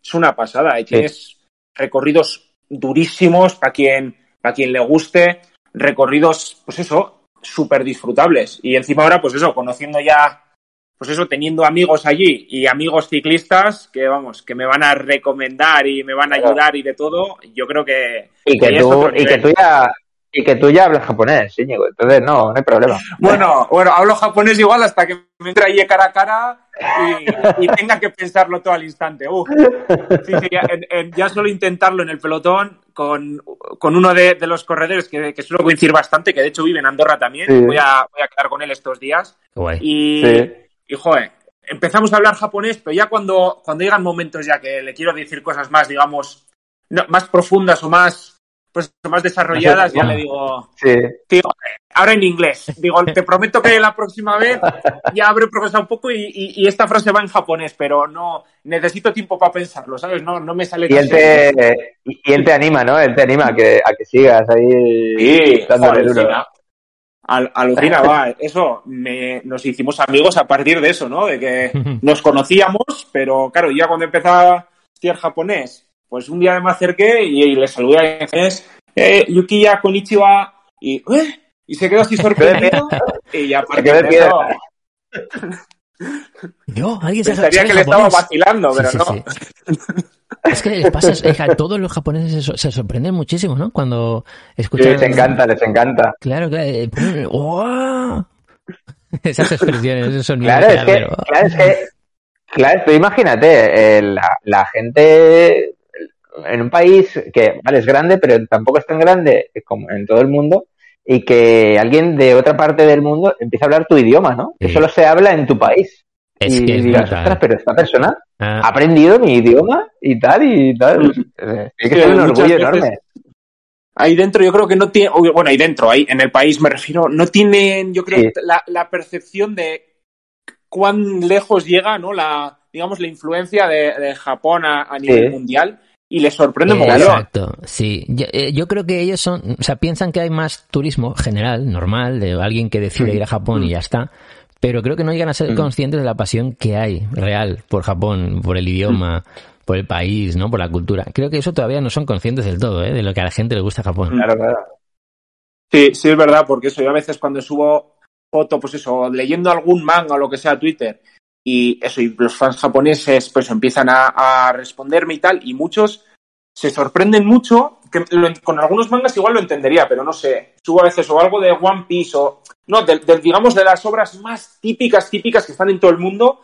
Es una pasada, y tienes recorridos durísimos para quien, para quien le guste, recorridos, pues eso, súper disfrutables. Y encima ahora, pues eso, conociendo ya, pues eso, teniendo amigos allí y amigos ciclistas que, vamos, que me van a recomendar y me van a ayudar y de todo, yo creo que... Y que tú, y que tú ya, y que tú ya hablas japonés, Íñigo. Entonces, no, no hay problema. Bueno, bueno, hablo japonés igual hasta que me entre ahí cara a cara y, y tenga que pensarlo todo al instante. Uf. Sí, sí, ya, en- en- ya solo intentarlo en el pelotón con, con uno de, de los corredores que, que suelo coincidir bastante, que de hecho vive en Andorra también. Sí. Voy, a, voy a quedar con él estos días. Guay. Y, Sí. y joder, empezamos a hablar japonés, pero ya cuando, cuando llegan momentos ya que le quiero decir cosas más, digamos, no- más profundas o más, pues, más desarrolladas, ya le digo, Sí. Tío, ahora en inglés. Digo, te prometo que la próxima vez ya habré progresado un poco y, y- y esta frase va en japonés, pero no necesito tiempo para pensarlo, ¿sabes? No, no me sale Y él te, y él te anima, ¿no? Él te anima a que, a que sigas ahí Sí, dándole duro. Al, alucina, va. Eso, me, nos hicimos amigos a partir de eso, ¿no? De que nos conocíamos, pero claro, ya cuando empezaba a estudiar japonés, pues un día me acerqué y, y le saludé en japonés, eh, Yukiya Konichiwa, y, ¿eh? y se quedó así sorprendido, y ya a partir de eso, Yo, alguien se pensaría que le estaba vacilando, Sí, pero sí, no. sí. Es que les pasa, es que a todos los japoneses se, se sorprenden muchísimo, ¿no? Cuando Sí, escuchan... les encanta, les encanta. Claro, claro. ¡guau! Esas expresiones, esos sonidos. Claro, es que, claro, es que, claro, tú imagínate, eh, la, la gente en un país que, vale, es grande, pero tampoco es tan grande como en todo el mundo, y que alguien de otra parte del mundo empieza a hablar tu idioma, ¿no? Que Sí. solo se habla en tu país. Es y que es dirás, ostras, pero esta persona Ah, ha aprendido mi idioma y tal, y tal. Eh, Tiene que Sí, ser un orgullo enorme. Ahí dentro yo creo que no tiene, bueno, ahí dentro, ahí en el país me refiero, no tienen, yo creo, Sí. la, la percepción de cuán lejos llega, ¿no? La, digamos, la influencia de, de Japón a, a nivel Sí. mundial y les sorprende mogollón. Exacto, sí. Yo, eh, yo creo que ellos son, o sea, piensan que hay más turismo general, normal, de alguien que decide Mm. ir a Japón y ya está. Pero creo que no llegan a ser Mm. conscientes de la pasión que hay real por Japón, por el idioma, por el país, ¿no? Por la cultura. Creo que eso todavía no son conscientes del todo, ¿eh? De lo que a la gente le gusta Japón. Claro, claro. Sí, sí, es verdad, porque eso, yo a veces cuando subo foto, pues eso, leyendo algún manga o lo que sea a Twitter, y eso, y los fans japoneses, pues empiezan a, a responderme y tal, y muchos se sorprenden mucho, que lo- con algunos mangas igual lo entendería, pero no sé, subo a veces o algo de One Piece o, no, del- del, digamos, de las obras más típicas, típicas que están en todo el mundo,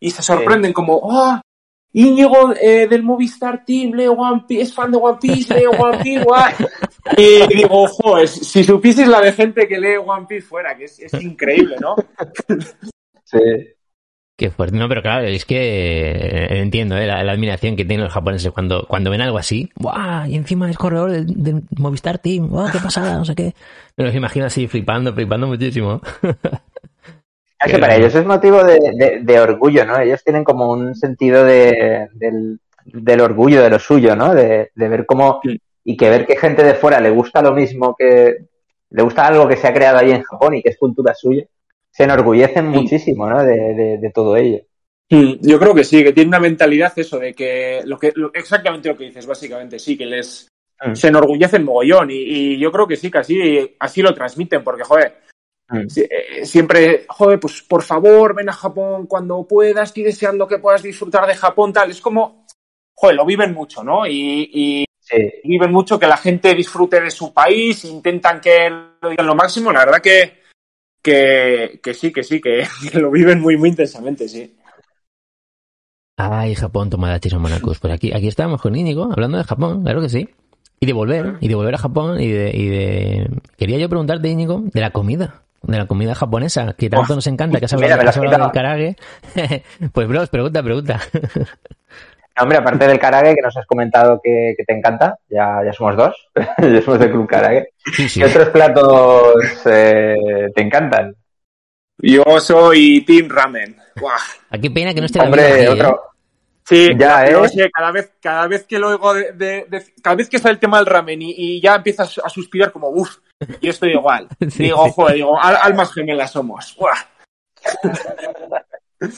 y se sorprenden como, oh, Íñigo eh, del Movistar Team, lee One Piece, es fan de One Piece, lee One Piece, guay. Y digo, ojo, si supieses la de gente que lee One Piece fuera, que es, es increíble, ¿no? Sí. Qué fuerte. No, pero claro, es que eh, entiendo ¿eh? la, la admiración que tienen los japoneses cuando, cuando ven algo así. ¡Buah! Y encima es corredor del, del Movistar Team. ¡Buah! ¡Qué pasada! No sé qué. Me los imagino así flipando, flipando muchísimo. Es que para ellos es motivo de, de- de orgullo, ¿no? Ellos tienen como un sentido de, del, del orgullo de lo suyo, ¿no? De, de ver cómo y que ver que gente de fuera le gusta lo mismo que le gusta algo que se ha creado ahí en Japón y que es cultura suya, se enorgullecen Sí. muchísimo, ¿no? De, de, de todo ello. Mm, Yo creo que sí, que tiene una mentalidad eso de que, lo que lo- exactamente lo que dices, básicamente, sí, que les Mm. se enorgullecen mogollón y, y yo creo que sí, que así, así lo transmiten, porque, joder, Mm. si- eh, siempre, joder, pues por favor, ven a Japón cuando puedas, estoy deseando que puedas disfrutar de Japón, tal, es como, joder, lo viven mucho, ¿no? Y, y Sí. viven mucho que la gente disfrute de su país, intentan que lo digan lo máximo, la verdad que, que, que sí, que sí, que, que lo viven muy, muy intensamente, sí. Ay, Japón, Tomodachi son Monacus. Pues aquí, aquí estábamos con Íñigo, hablando de Japón, claro que sí. Y de volver, y de volver a Japón, y de, y de... Quería yo preguntarte, Íñigo, de la comida, de la comida japonesa, que tanto nos encanta, que has mira, hablado, lo has hablado del karage. pues, bros, pregunta, pregunta. No, Hombre, aparte del karage que nos has comentado que, que te encanta, ya, ya somos dos, ya somos del club karage. Sí, sí. ¿Qué otros platos eh, te encantan? Yo soy Team Ramen. Buah. Ah, qué pena que no esté Hombre, ¿eh? otro. Sí, Ya, pero ¿eh? sí, cada vez, cada vez que lo oigo de, de- de- cada vez que está el tema del ramen y, y ya empiezas a suspirar como uff, y estoy igual. Sí, digo, sí. joder, digo, al- almas gemelas somos. Buah.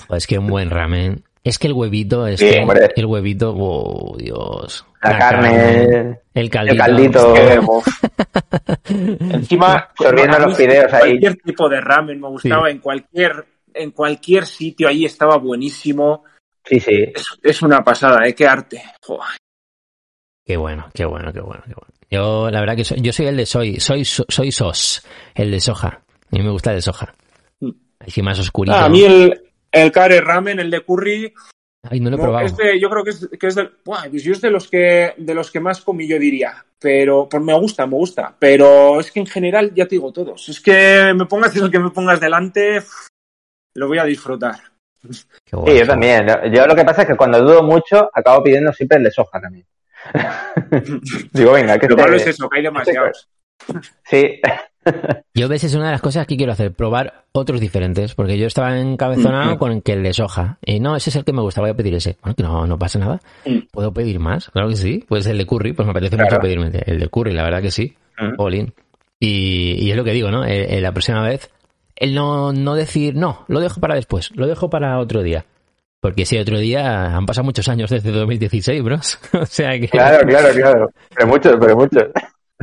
Oh, es que un buen ramen. Es que el huevito, es Sí, que hombre. el huevito, oh, Dios. La carne, el caldito. el caldito. Encima, mí los fideos ahí. Cualquier tipo de ramen me gustaba, en cualquier, en cualquier sitio ahí estaba buenísimo. Sí, sí. Es, es una pasada, ¿eh? Qué arte. Joder. Qué bueno, qué bueno, qué bueno, qué bueno. Yo, la verdad que soy, yo soy el de soy, soy, so- soy sos, el de soja. A mí me gusta el de soja. Mm. Así más oscurito. Ah, a mí el, el kare ramen, el de curry, Ay, no lo he No, probado. es de- yo creo que es, que es de, buah, pues yo es de los que de los que más comí yo diría. Pero pues me gusta me gusta. Pero es que en general ya te digo todos. Es que me pongas el que me pongas delante lo voy a disfrutar. Guay, Sí, yo también. Yo lo que pasa es que cuando dudo mucho, acabo pidiendo siempre el de soja también. Digo, venga, que lo este- malo es eso que hay demasiados Sí, Yo ves, es una de las cosas que quiero hacer, probar otros diferentes, porque yo estaba encabezonado Mm. con el que el de soja. Y no, ese es el que me gusta, voy a pedir ese. Bueno, que no, no pasa nada. Mm. ¿Puedo pedir más? Claro que sí. Pues el de curry, pues me apetece Claro. mucho pedirme el de- el de curry, la verdad que sí. Mm. Olin. Y, y es lo que digo, ¿no? Eh, eh, la próxima vez, el no, no decir, no, lo dejo para después, lo dejo para otro día. Porque si otro día han pasado muchos años desde 2016, bros. o sea que. Claro, claro, claro. Pero muchos, pero muchos.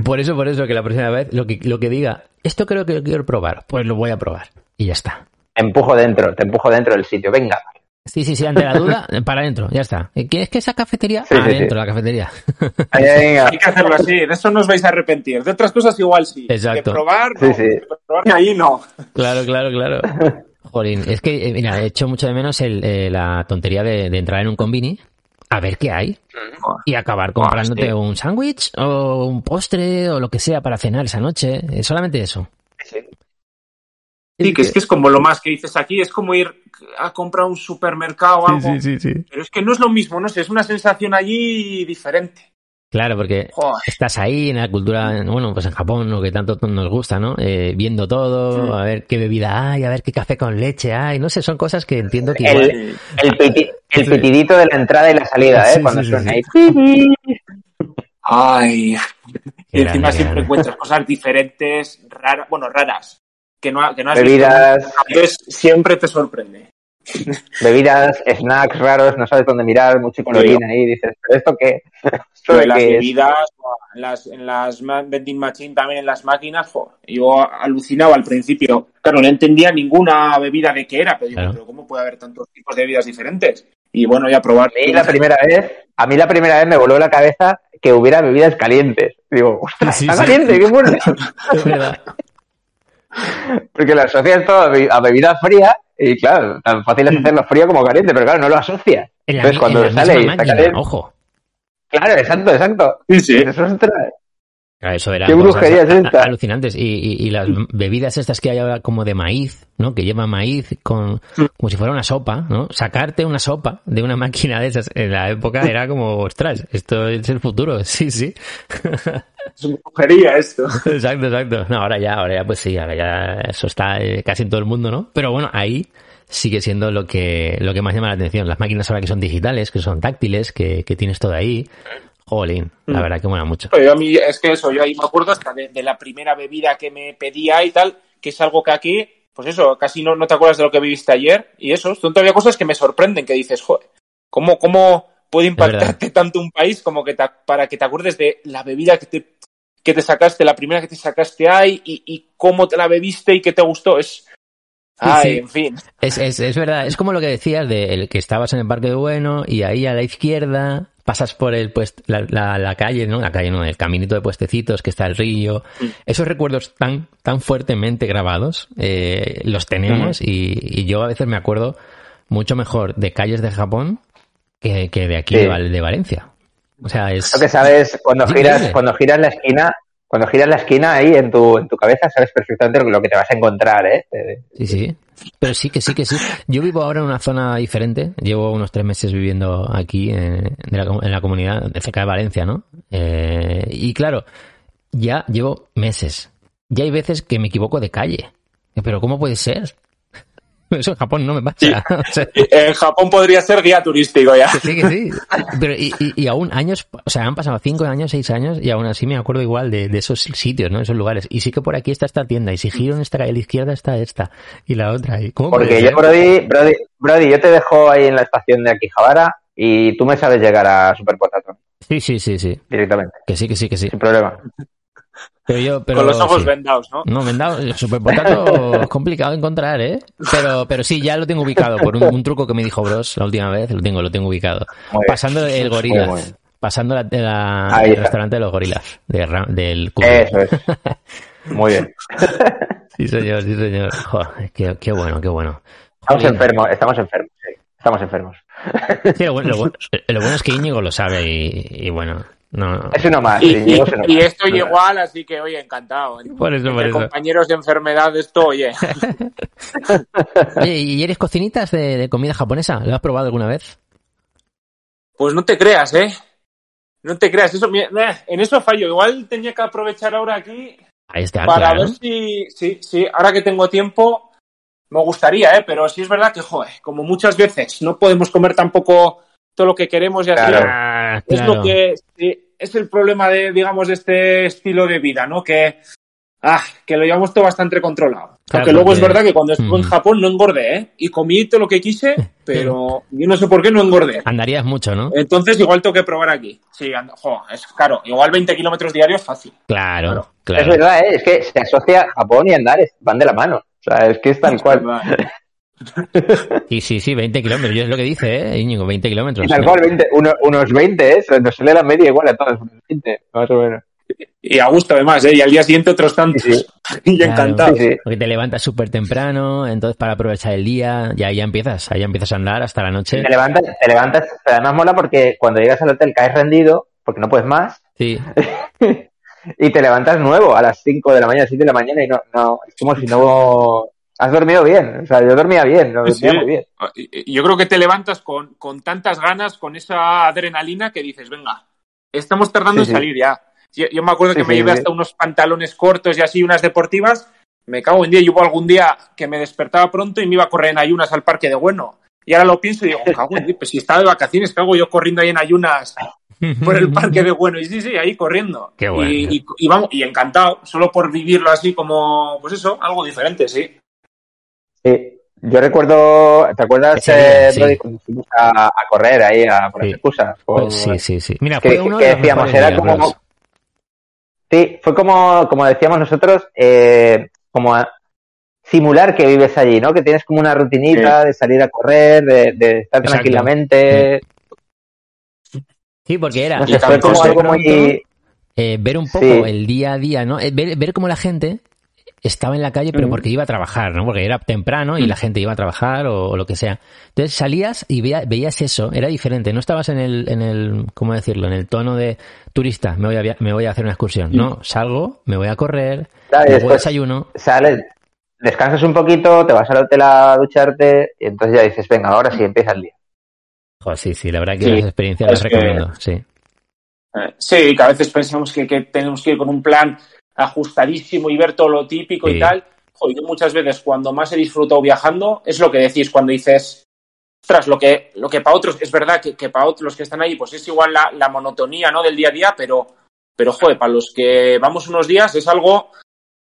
Por eso, por eso, que la próxima vez lo que, lo que diga, esto creo que lo quiero probar, pues lo voy a probar. Y ya está. Te empujo dentro, te empujo dentro del sitio. Venga. Sí, sí, sí, ante la duda, para adentro, ya está. ¿Quieres que esa cafetería? Sí, sí, sí. adentro, la cafetería. Ahí, venga. Hay que hacerlo así, de eso no os vais a arrepentir. De otras cosas igual sí. Exacto. De probar, Sí, no. sí. De probar ahí no. Claro, claro, claro. Jolín, es que, eh, mira, he hecho mucho de menos el, eh, la tontería de, de entrar en un combini, a ver qué hay, y acabar comprándote sí. un sándwich o un postre o lo que sea para cenar esa noche. Solamente eso. Sí. Sí, que es que es como lo más que dices aquí, es como ir a comprar un supermercado o algo. sí, sí. Pero es que no es lo mismo, no sé, es una sensación allí diferente. Claro, porque Joder. estás ahí en la cultura, bueno, pues en Japón, lo que tanto nos gusta, ¿no? Eh, viendo todo, Sí. a ver qué bebida hay, a ver qué café con leche hay, no sé, son cosas que entiendo que El- igual... El, piti- el Sí. pitidito de la entrada y la salida, ¿eh? Sí, Cuando suena sí. ahí. Ay. Qué Y encima grande, siempre grande. encuentras cosas diferentes, raras, bueno, raras, que no, que no has Bebidas. visto. Entonces siempre te sorprende. Bebidas, snacks raros, no sabes dónde mirar, mucho colorín ahí, dices, ¿pero esto qué? ¿Esto de las qué bebidas, en las, en las vending machine también en las máquinas, jo, yo alucinaba al principio. Claro, no entendía ninguna bebida de qué era, pero digo, Claro. pero ¿cómo puede haber tantos tipos de bebidas diferentes? Y bueno, ya probar. A mí la primera vez, a mí la primera vez me voló la cabeza que hubiera bebidas calientes. Digo, ostras, Sí, está sí. caliente, qué bueno. Es. Porque lo asocias todo a be- a bebida fría y claro, tan fácil es hacerlo frío como caliente, pero claro, no lo asocias. En la, Entonces cuando en la sale y está máquina, caliente, ojo. claro, exacto, exacto. Sí, sí. Dices, ostras, Claro, Eso era ¿Qué cosas brujería es a- a- esta? alucinantes. Y, y- y las bebidas estas que hay ahora como de maíz, ¿no? Que lleva maíz con, como si fuera una sopa, ¿no? Sacarte una sopa de una máquina de esas en la época era como, ostras, esto es el futuro. Sí, sí. Es una brujería esto. Exacto, exacto. No, ahora ya, ahora ya, pues sí, ahora ya eso está eh, casi en todo el mundo, ¿no? Pero bueno, ahí sigue siendo lo que, lo que más llama la atención. Las máquinas ahora que son digitales, que son táctiles, que, que tienes todo ahí. Jolín, la Mm. verdad que mola mucho. Yo a mí, es que eso, yo ahí me acuerdo hasta de, de la primera bebida que me pedía y tal, que es algo que aquí, pues eso, casi no, no te acuerdas de lo que viviste ayer, y eso, son todavía cosas que me sorprenden, que dices, joder, ¿cómo, cómo puede impactarte tanto un país como que te- para que te acuerdes de la bebida que te, que te sacaste, la primera que te sacaste ahí, y, y cómo te la bebiste y qué te gustó? Es. Ay, sí. en fin. Es, es, es verdad, es como lo que decías de el que estabas en el Parque de Bueno y ahí a la izquierda pasas por el pues la, la, la calle, ¿no? La calle, no, el caminito de puestecitos que está el río. Esos recuerdos tan, tan fuertemente grabados eh, los tenemos y, y yo a veces me acuerdo mucho mejor de calles de Japón que, que de aquí Sí. de, Val- de Valencia. O sea, es... Lo que sabes, cuando giras, cuando giras la esquina, cuando giras la esquina ahí en tu, en tu cabeza, sabes perfectamente lo que- te vas a encontrar, ¿eh? Eh, Sí, sí. Pero sí que sí que sí. Yo vivo ahora en una zona diferente. Llevo unos tres meses viviendo aquí en, de la, com- en la comunidad, cerca de Valencia, ¿no? Eh, y claro, ya llevo meses. Ya hay veces que me equivoco de calle. Pero ¿cómo puede ser? Eso en Japón no me pasa. Sí. O sea, En Japón podría ser guía turístico ya. que sí, que sí. Pero y, y, y aún años, o sea, han pasado cinco años, seis años y aún así me acuerdo igual de, de esos sitios, ¿no? Esos lugares. Y sí que por aquí está esta tienda y si giro en esta calle a la izquierda está esta y la otra. ¿Y cómo puede Porque yo? Brody, Brody, Brody, yo te dejo ahí en la estación de Akihabara y tú me sabes llegar a Super Potato Sí, sí, sí, sí. directamente, Que sí, que sí, que sí. sin problema. Pero yo, pero, Con los ojos sí. vendados, ¿no? No, vendado, super potato es complicado de encontrar, ¿eh? Pero, pero sí, ya lo tengo ubicado por un, un truco que me dijo Bros la última vez, lo tengo, lo tengo ubicado. Muy bien. Pasando el Muy gorila, pasando la, el restaurante de los gorilas, de del cubo. Eso es. Muy bien. Sí, señor, sí, señor. Joder, qué, qué bueno, qué bueno. Estamos Jolín. enfermos, estamos enfermos, sí. Estamos enfermos. Sí, lo, bueno, lo bueno- lo bueno es que Íñigo lo sabe y, y bueno, no, no. Es uno más. Y, sí, y- Diego es uno y más. estoy igual, así que, oye, encantado. Por eso, por eso. compañeros de enfermedad, esto, oye. Oye, ¿y eres cocinitas de, de comida japonesa? ¿Lo has probado alguna vez? Pues no te creas, ¿eh? No te creas, eso, mira, en eso fallo. Igual tenía que aprovechar ahora aquí Ahí está, para claro. ver si, si, si, ahora que tengo tiempo, me gustaría, ¿eh? Pero sí es verdad que, joder, como muchas veces no podemos comer tampoco todo lo que queremos y así. Claro. Ah, Es claro. lo que sí, es el problema de, digamos, de este estilo de vida, ¿no? Que Ah, que lo llevamos todo bastante controlado. Claro, Aunque luego es verdad que cuando estuve en Mm. Japón no engordé, ¿eh? Y comí todo lo que quise, pero yo no sé por qué no engordé. Andarías mucho, ¿no? Entonces igual tengo que probar aquí. Sí, anda, jo, es claro, igual 20 kilómetros diarios fácil. Claro, Es claro. verdad, ¿eh? es que se asocia Japón y andar, es- van de la mano. O sea, es que es tal cual. Sí, sí, sí, 20 kilómetros. Yo es lo que dice, ¿eh? Íñigo, 20 kilómetros. Y tal cual, 20, uno- unos 20, ¿eh? Nos sale la media igual a todos, unos 20, más o menos. Y a gusto además, ¿eh? Y al día siguiente otros tantos. Sí, y Claro. encantado. Sí, sí. Porque te levantas súper temprano, entonces para aprovechar el día, ya, ya empiezas, ahí ya empiezas a andar hasta la noche. Te levantas, te levantas, pero además mola porque cuando llegas al hotel caes rendido, porque no puedes más, Sí, y te levantas nuevo a las 5 de la mañana, 7 de la mañana, y no, no, es como si no has dormido bien. O sea, yo dormía bien, dormía sí. muy bien. Yo creo que te levantas con, con tantas ganas, con esa adrenalina que dices, venga, estamos tardando Sí, en sí. salir ya. Yo, yo me acuerdo Sí, que me llevé sí. hasta unos pantalones cortos y así, unas deportivas. Me cago en día. Y hubo algún día que me despertaba pronto y me iba a correr en ayunas al parque de Bueno. Y ahora lo pienso y digo, cago en Dios, pues si estaba de vacaciones, ¿qué hago yo corriendo ahí en ayunas por el parque de Bueno? Y sí, sí, ahí corriendo. Qué bueno. Y, y- y vamos, y encantado, solo por vivirlo así como, pues eso, algo diferente, sí. Sí. Yo recuerdo, ¿te acuerdas, día, eh, sí. Brody, cuando fuimos a, a correr ahí a, por Sí. las excusas? Por- Pues sí, sí, sí. Mira, que, fue uno que de los decíamos, era días, como... Bros. Sí, fue como, como decíamos nosotros, eh, como a- simular que vives allí, ¿no? Que tienes como una rutinita de salir a correr, de, de estar Exacto. tranquilamente. Sí, porque era No Y sé, fue como algo pronto, muy... eh, ver un poco Sí. el día a día, ¿no? Eh, ver, ver cómo la gente estaba en la calle, pero porque iba a trabajar, ¿no? Porque era temprano y la gente iba a trabajar o, o lo que sea. Entonces salías y veía- veías eso, era diferente. No estabas en el, en el, ¿cómo decirlo? En el tono de turista, me voy a, me voy a hacer una excursión. No, salgo, me voy a correr, desayuno. sales, descansas un poquito, te vas al hotel a ducharte y entonces ya dices, venga, ahora sí empieza el día. Joder, sí, sí, la verdad que Sí, las experiencias las que- recomiendo, sí. Eh, Sí, que a veces pensamos que, que tenemos que ir con un plan ajustadísimo y ver todo lo típico Sí. y tal. Joder, yo muchas veces cuando más he disfrutado viajando es lo que decís cuando dices, ostras, lo que, lo que para otros es verdad que, que para otros los que están ahí pues es igual la, la monotonía ¿no? del día a día, pero, pero joder, para los que vamos unos días es algo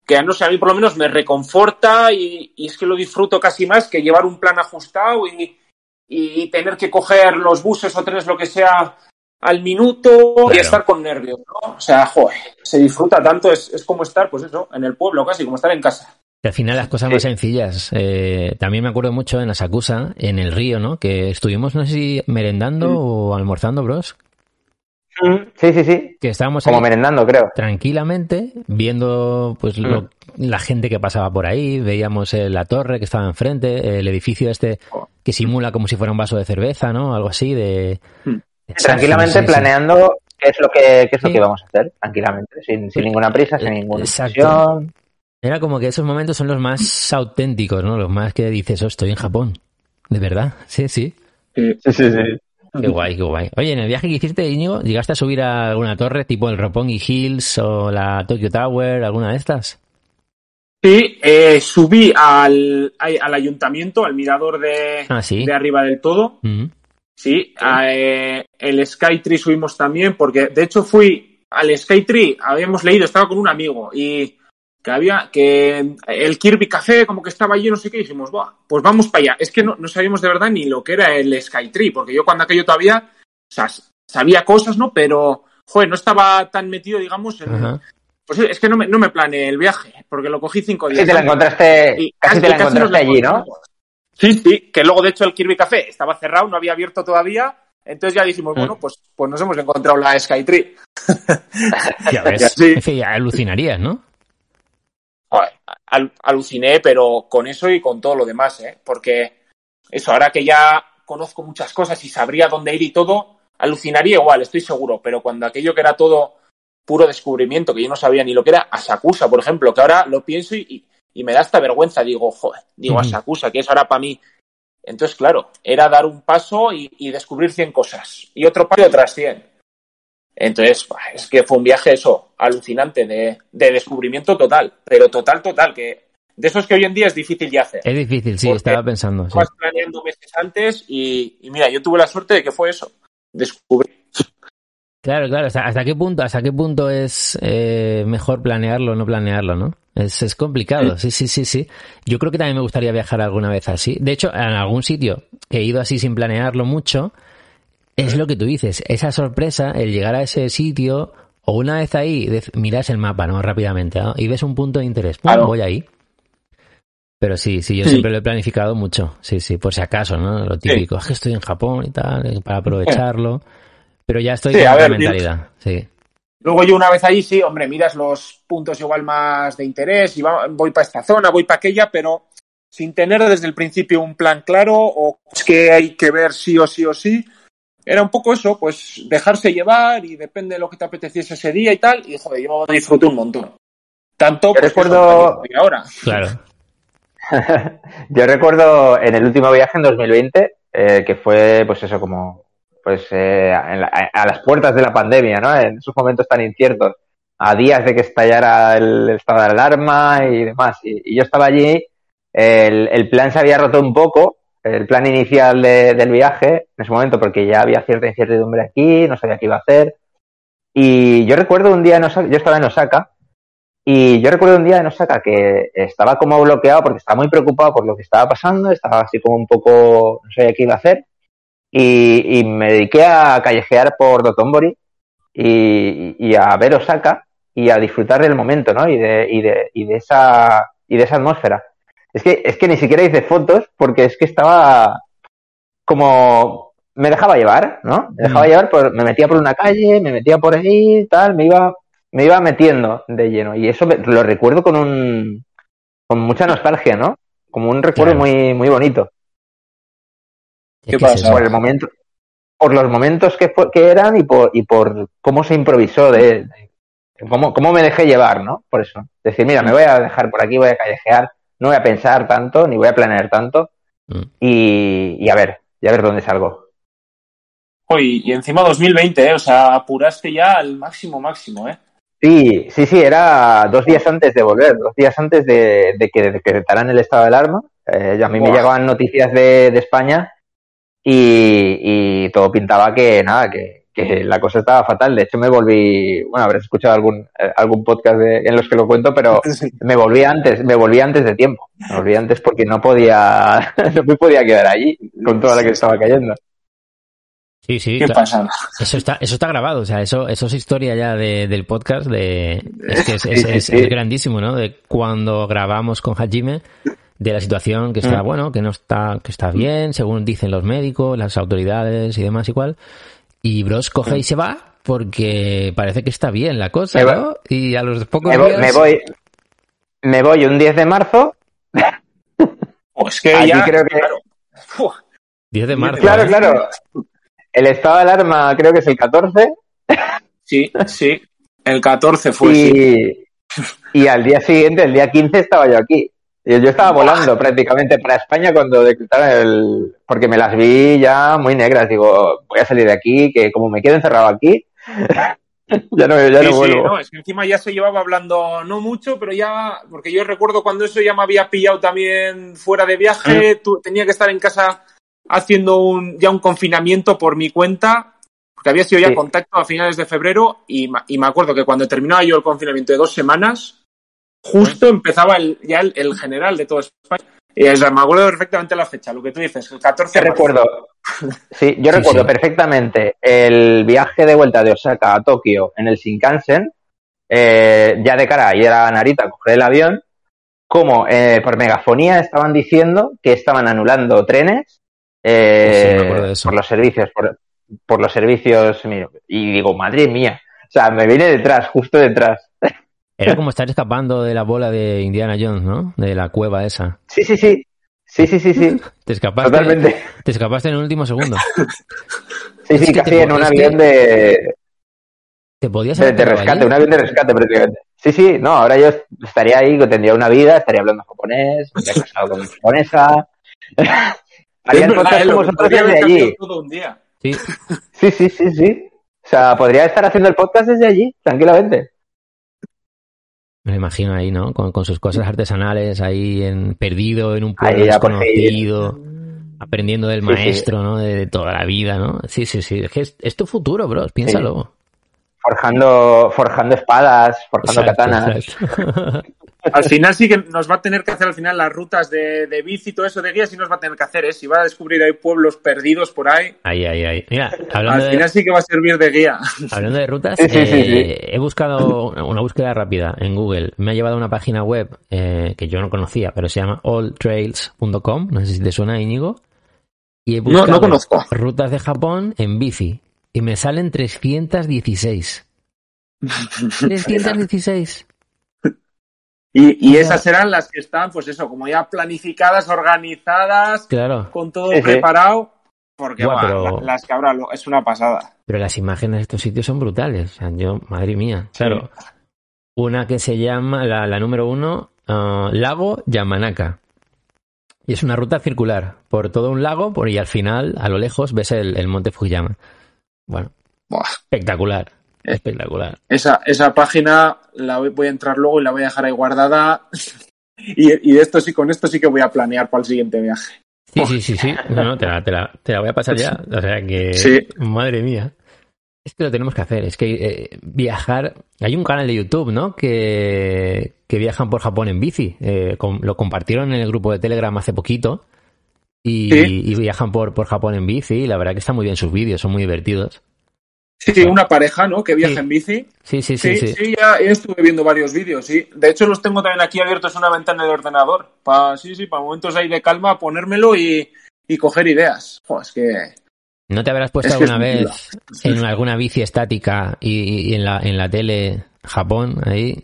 que no sé, a mí por lo menos me reconforta y, y es que lo disfruto casi más que llevar un plan ajustado y, y tener que coger los buses o trenes, lo que sea, al minuto y estar con nervios, ¿no? O sea, joder, se disfruta tanto, es, es como estar, pues eso, en el pueblo casi, como estar en casa. Que al final las cosas Sí. más sencillas. Eh, también me acuerdo mucho en la Sakusa, en el río, ¿no? Que estuvimos, no sé si merendando Mm. o almorzando, bros. Sí, sí, sí. Que estábamos Como ahí merendando, creo. tranquilamente viendo pues lo- la gente que pasaba por ahí. Veíamos eh, la torre que estaba enfrente, el edificio este que simula como si fuera un vaso de cerveza, ¿no? Algo así de... Tranquilamente sí, sí, sí. planeando qué es lo que, qué es lo Sí. que vamos a hacer, tranquilamente, sin, sin ninguna prisa, sin ninguna Exacto. presión. Era como que esos momentos son los más auténticos, ¿no? Los más que dices, oh, estoy en Japón. De verdad, sí, sí. Sí, sí, sí. Qué guay, qué guay. Oye, en el viaje que hiciste, Íñigo, ¿llegaste a subir a alguna torre tipo el Roppongi Hills o la Tokyo Tower, alguna de estas? Sí, eh, subí al, al ayuntamiento, al mirador de, Ah, sí. de arriba del todo. Mm. Sí, a, eh, el Skytree subimos también, porque de hecho fui al Skytree, habíamos leído, estaba con un amigo y que había que el Kirby Café como que estaba allí, no sé qué, y dijimos, Buah, pues vamos para allá. Es que no, no sabíamos de verdad ni lo que era el Skytree, porque yo cuando aquello todavía, o sea, sabía cosas, ¿no? Pero, joder, no estaba tan metido, digamos, en... Ajá. Pues es que no me, no me planeé el viaje, porque lo cogí cinco días. Sí, te la encontraste, Y casi te la encontraste allí, ¿no? Sí, sí, que luego de hecho el Kirby Café estaba cerrado, no había abierto todavía, entonces ya dijimos, Mm. bueno, pues, pues nos hemos encontrado la Skytree. Ya ves. Sí. Alucinarías, ¿no? Al- aluciné, pero con eso y con todo lo demás, ¿eh? Porque eso, ahora que ya conozco muchas cosas y sabría dónde ir y todo, alucinaría igual, estoy seguro, pero cuando aquello que era todo puro descubrimiento, que yo no sabía ni lo que era, Asakusa, por ejemplo, que ahora lo pienso y, y- me da esta vergüenza, digo, joder, digo Ujú. Asakusa, que es ahora para mí. Entonces, claro, era dar un paso y, y descubrir 100 cosas, y otro paso y otras 100. Entonces, es que fue un viaje eso, alucinante, de, de descubrimiento total, pero total, total, que de esos que hoy en día es difícil de hacer. Es difícil, sí, estaba pensando. sí. Vas planeando meses antes y, y mira, yo tuve la suerte de que fue eso, descubrir. Claro, claro. ¿Hasta, hasta qué punto, hasta qué punto es eh, mejor planearlo o no planearlo, no? Es, es complicado. Sí, sí, sí, sí. Yo creo que también me gustaría viajar alguna vez así. De hecho, en algún sitio que he ido así sin planearlo mucho, es lo que tú dices. Esa sorpresa, el llegar a ese sitio, o una vez ahí, miras el mapa, ¿no? Rápidamente, ¿no? Y ves un punto de interés. ¡Pum! Claro. Voy ahí. Pero sí, sí, yo Sí. siempre lo he planificado mucho. Sí, sí, por si acaso, ¿no? Lo típico. Es que estoy en Japón y tal, eh, para aprovecharlo. Pero ya estoy Sí, con a otra ver, mentalidad. Sí. Luego yo una vez ahí, sí, hombre, miras los puntos igual más de interés y va- voy para esta zona, voy para aquella, pero sin tener desde el principio un plan claro o es que hay que ver sí o sí o sí. Era un poco eso, pues dejarse llevar y depende de lo que te apeteciese ese día y tal. Y joder, yo disfruté un montón. Tanto pues, recuerdo- que ahora. Claro. Yo recuerdo en el último viaje en 2020, eh, que fue, pues eso, como, pues eh, la- a, las puertas de la pandemia, ¿no? En esos momentos tan inciertos, a días de que estallara el estado de alarma y demás. Y, yo estaba allí, el, plan se había roto un poco, el plan inicial de- del viaje, en ese momento, porque ya había cierta incertidumbre aquí, no sabía qué iba a hacer. Y yo recuerdo un día en Osaka, yo estaba en Osaka, y yo recuerdo un día en Osaka que estaba como bloqueado porque estaba muy preocupado por lo que estaba pasando, estaba así como un poco, no sabía qué iba a hacer, y, y me dediqué a callejear por Dotonbori y, y a ver Osaka y a disfrutar del momento, ¿no? Y de, y de, y de esa, y de esa atmósfera. Es que, es que ni siquiera hice fotos porque es que estaba como, me dejaba llevar, ¿no? Me dejaba Mm. llevar, por, me metía por una calle, me metía por ahí, tal, me iba, me iba metiendo de lleno. Y eso me- lo recuerdo con un, con mucha nostalgia, ¿no? Como un recuerdo Claro. muy, muy bonito. ¿Qué es pasa? Por el momento, por los momentos que, fue- que eran y por, y por cómo se improvisó de, de- cómo, cómo me dejé llevar, ¿no? Por eso. Decir, mira, me voy a dejar por aquí, voy a callejear, no voy a pensar tanto, ni voy a planear tanto, Mm. y, y a ver, y a ver dónde salgo. Uy, y encima 2020, ¿eh? O sea, apuraste ya al máximo, máximo, ¿eh? Sí, sí, sí, era dos días antes de volver, dos días antes de, de que decretaran el estado de alarma. Eh, a mí me llegaban noticias de, de España y, y todo pintaba que nada, que, que la cosa estaba fatal. De hecho, me volví, bueno, habrás escuchado algún, eh, algún podcast de- en los que lo cuento, pero me volví antes, me volví antes de tiempo. Me volví antes porque no podía, no me podía quedar allí con toda la que estaba cayendo. Sí, sí, ¿Qué claro. pasa? Eso está, eso está grabado, o sea, eso, eso es historia ya de- del podcast, de, es que es, Sí, es- sí, es- sí. es grandísimo, ¿no? De cuando grabamos con Hajime, de la situación que está, Mm. bueno, que no está, que está bien, según dicen los médicos, las autoridades y demás igual. Y Bros coge y se va porque parece que está bien la cosa, Me voy- ¿no? Y a los pocos Me voy, días... me voy, me voy un 10 de marzo. Pues que Allí ya. creo que- claro. Uf, 10 de marzo. Claro, ¿eh? claro. El estado de alarma creo que es el 14 sí, sí. El 14 fue, sí. y, y al día siguiente, el día 15, estaba yo aquí. Y Yo estaba volando prácticamente para España cuando decretaron el... Porque me las vi ya muy negras. Digo, voy a salir de aquí, que como me quedo encerrado aquí, ya no, ya Sí, no sí, vuelvo. no, es que encima ya se llevaba hablando no mucho, pero ya, porque yo recuerdo cuando eso ya me había pillado también fuera de viaje, tú- tenía que estar en casa haciendo un, ya un confinamiento por mi cuenta, porque había sido ya Sí. contacto a finales de febrero y, y me acuerdo que cuando terminaba yo el confinamiento de dos semanas, justo empezaba el, ya el, el general de todo España. Y es- me acuerdo perfectamente la fecha, lo que tú dices, el 14 Yo de marzo. recuerdo, sí, yo Sí, recuerdo sí. perfectamente el viaje de vuelta de Osaka a Tokio en el Shinkansen, eh, ya de cara a ir a Narita a coger el avión, como eh, por megafonía estaban diciendo que estaban anulando trenes eh, Sí, por los servicios, por, por los servicios, y digo, madre mía, o sea, me viene detrás, justo detrás. Era como estar escapando de la bola de Indiana Jones, ¿no? De la cueva esa. Sí, sí, sí, sí, sí, sí, sí, Te escapaste, totalmente. te escapaste en el último segundo. Sí, sí, te casi en un avión que- de, Te podías De, de rescate, un avión de rescate prácticamente. Sí, sí, no, ahora yo estaría ahí, tendría una vida, estaría hablando japonés, me habría casado con una japonesa. Haría podcast con vosotros desde allí. todo un día. Sí, Sí, sí, sí, sí. O sea, podría estar haciendo el podcast desde allí, tranquilamente. Me lo imagino ahí, ¿no? Con, con sus cosas artesanales, ahí en, perdido en un pueblo desconocido, aprendiendo del Sí, sí. maestro, ¿no? De, de toda la vida, ¿no? Sí, sí, sí. Es que es, es tu futuro, bro, piénsalo. forjando, forjando espadas, forjando Exacto, katanas. exacto. Al final sí que nos va a tener que hacer al final las rutas de, de bici y todo eso de guía, sí nos va a tener que hacer, ¿eh? Si va a descubrir ahí pueblos perdidos por ahí, Ahí, ahí, ahí. Mira, al de, final sí que va a servir de guía. Hablando de rutas, Sí, sí, sí, eh, he buscado una búsqueda rápida en Google. Me ha llevado a una página web eh, que yo no conocía, pero se llama alltrails.com. No sé si te suena, Íñigo. Y he No, buscado no conozco. rutas de Japón en bici. Y me salen 316. 316. Y, y esas serán las que están, pues eso, como ya planificadas, organizadas, Claro. con todo preparado, porque Buah, va, pero- la- las que habrá lo- es una pasada. Pero las imágenes de estos sitios son brutales. O sea, yo, madre mía. Claro. Una que se llama, la, la número uno, ah, Lago Yamanaka. Y es una ruta circular por todo un lago por, y al final, a lo lejos, ves el, el monte Fujiyama. Bueno, Buah. espectacular. Espectacular. Esa, esa página la voy, a entrar luego y la voy a dejar ahí guardada. y, y esto sí, con esto sí que voy a planear para el siguiente viaje. Sí, sí, sí, sí. No, no, te la, te la- te la voy a pasar ya. O sea que. Sí. Madre mía. Es que lo tenemos que hacer. Es que eh, viajar. Hay un canal de YouTube, ¿no? Que, que viajan por Japón en bici. Eh, lo compartieron en el grupo de Telegram hace poquito. Y, Sí. y viajan por, por Japón en bici. Y la verdad que están muy bien sus vídeos, son muy divertidos. Sí, sí, una pareja, ¿no? Que viaja Sí. en bici. Sí, sí, sí. Sí, sí. sí, ya, ya estuve viendo varios vídeos, sí. De hecho, los tengo también aquí abiertos en una ventana de ordenador. Pa, sí, sí, para momentos ahí de calma, ponérmelo y, y coger ideas. Es que... ¿No te habrás puesto Es alguna vez en alguna bici estática y, y en, la, en la tele Japón ahí?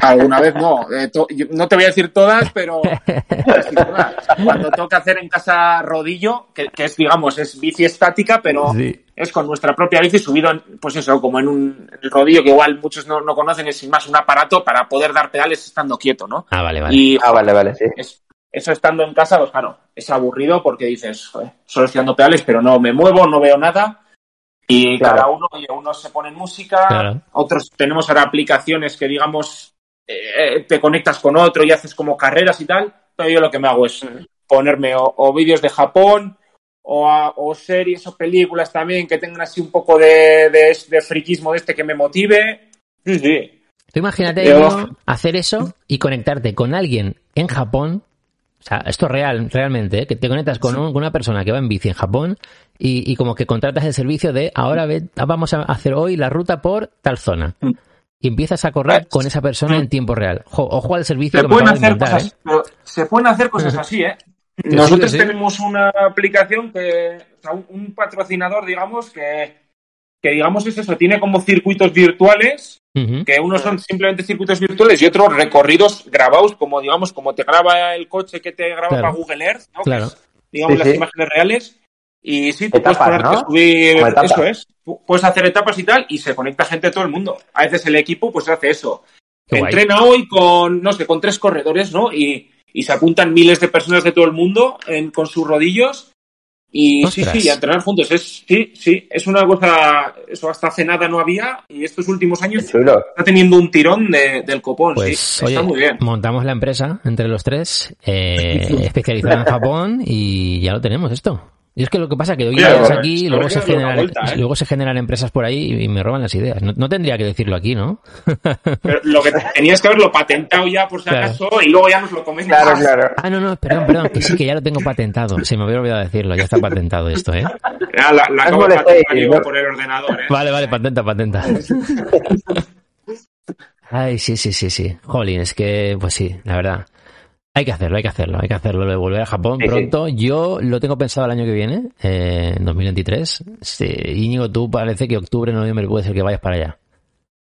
Alguna vez no. Eh, to- yo- no te voy a decir todas, pero cuando toca hacer en casa rodillo, que, que es, digamos, es bici estática, pero Sí. es con nuestra propia bici subido, en, pues eso, como en un en el rodillo, que igual muchos no, no conocen, es sin más un aparato para poder dar pedales estando quieto, ¿no? Ah, vale, vale. Y Ah, vale, vale, sí. es- eso estando en casa, pues claro, es aburrido porque dices, joder, solo estoy dando pedales, pero no me muevo, no veo nada. Y Claro. cada uno, oye, unos se ponen música, Claro. otros tenemos ahora aplicaciones que, digamos, eh, te conectas con otro y haces como carreras y tal. Pero yo lo que me hago es ponerme o, o vídeos de Japón o, a- o series o películas también que tengan así un poco de, de, de friquismo de este que me motive. Sí, sí. Tú imagínate Yo- hacer eso y conectarte con alguien en Japón. O sea, esto es real, realmente, ¿eh? que te conectas con, un- con una persona que va en bici en Japón y, y como que contratas el servicio de ahora ve- vamos a hacer hoy la ruta por tal zona. Y empiezas a correr con esa persona en tiempo real. Jo- ojo al servicio Se que pueden, hacer inventar, cosas, ¿eh? pero se pueden hacer cosas así, ¿eh? sí, Nosotros que sí. tenemos una aplicación que, o sea, un, patrocinador, digamos, que, que digamos es eso, tiene como circuitos virtuales, Ujú. que unos son simplemente circuitos virtuales y otros recorridos grabados, como digamos, como te graba el coche que te graba Claro. para Google Earth, ¿no? Claro. Que es, digamos, Sí, las sí. imágenes reales. Y sí, tú Etapas, puedes ¿no? subir, eso es. Pu- Puedes hacer etapas y tal, y se conecta gente de todo el mundo. A veces el equipo, pues hace eso. Qué guay. Entrena hoy con, no sé, con tres corredores, ¿no? Y, y se apuntan miles de personas de todo el mundo en- con sus rodillos. Y sí, Ostras. sí, y a entrenar juntos. Es, sí, sí, es una cosa, eso hasta hace nada no había, y estos últimos años está teniendo un tirón de- del copón, Pues, sí. oye, Está muy bien. montamos la empresa entre los tres, eh, especializada en Japón, y ya lo tenemos esto. Y es que lo que pasa es que hoy Claro, ideas aquí, luego se, generan, vuelta, ¿eh? luego se generan empresas por ahí y me roban las ideas. No, no tendría que decirlo aquí, ¿no? Pero lo que tenías que haberlo patentado ya, por si Claro. acaso, y luego ya nos lo comentas. Claro, claro. Ah, no, no, perdón, perdón, que sí, que ya lo tengo patentado. Se me había olvidado decirlo, ya está patentado esto, ¿eh? Ya, la, la acabo de patentar yo ¿no? por el ordenador, ¿eh? Vale, vale, patenta, patenta. Ay, sí, sí, sí, sí. Jolín, es que, pues sí, la verdad. Hay que hacerlo, hay que hacerlo, hay que hacerlo. Lo de volver a Japón Sí, sí. pronto. Yo lo tengo pensado el año que viene, eh, en 2023. Sí, Íñigo, tú parece que octubre, noviembre puede ser que vayas para allá.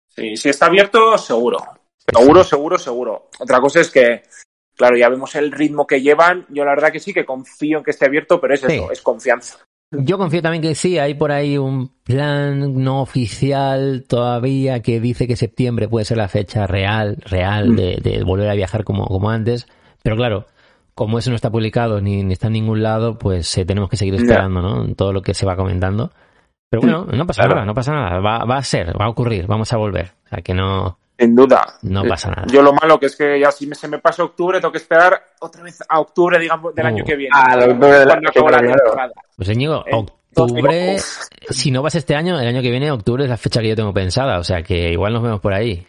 Sí, si está abierto, seguro. Seguro, seguro, seguro. Otra cosa es que, claro, ya vemos el ritmo que llevan. Yo la verdad que sí que confío en que esté abierto, pero es eso, es confianza. Yo confío también que sí, hay por ahí un plan no oficial todavía que dice que septiembre puede ser la fecha real, real de, de volver a viajar como, como antes. Pero claro, como eso no está publicado ni, ni está en ningún lado, pues eh, tenemos que seguir esperando, ¿no? En Todo lo que se va comentando. Pero bueno, no pasa Claro. nada, no pasa nada. Va, va a ser, va a ocurrir, vamos a volver. O sea que no, Sin duda. no pasa nada. Yo lo malo que es que ya si me- se me pasa octubre, tengo que esperar otra vez a octubre, digamos, del Uh. año que viene. Ah, de octubre del año que viene. Pues Íñigo, Eh, oc- octubre, si no vas este año, el año que viene, octubre es la fecha que yo tengo pensada, o sea que igual nos vemos por ahí.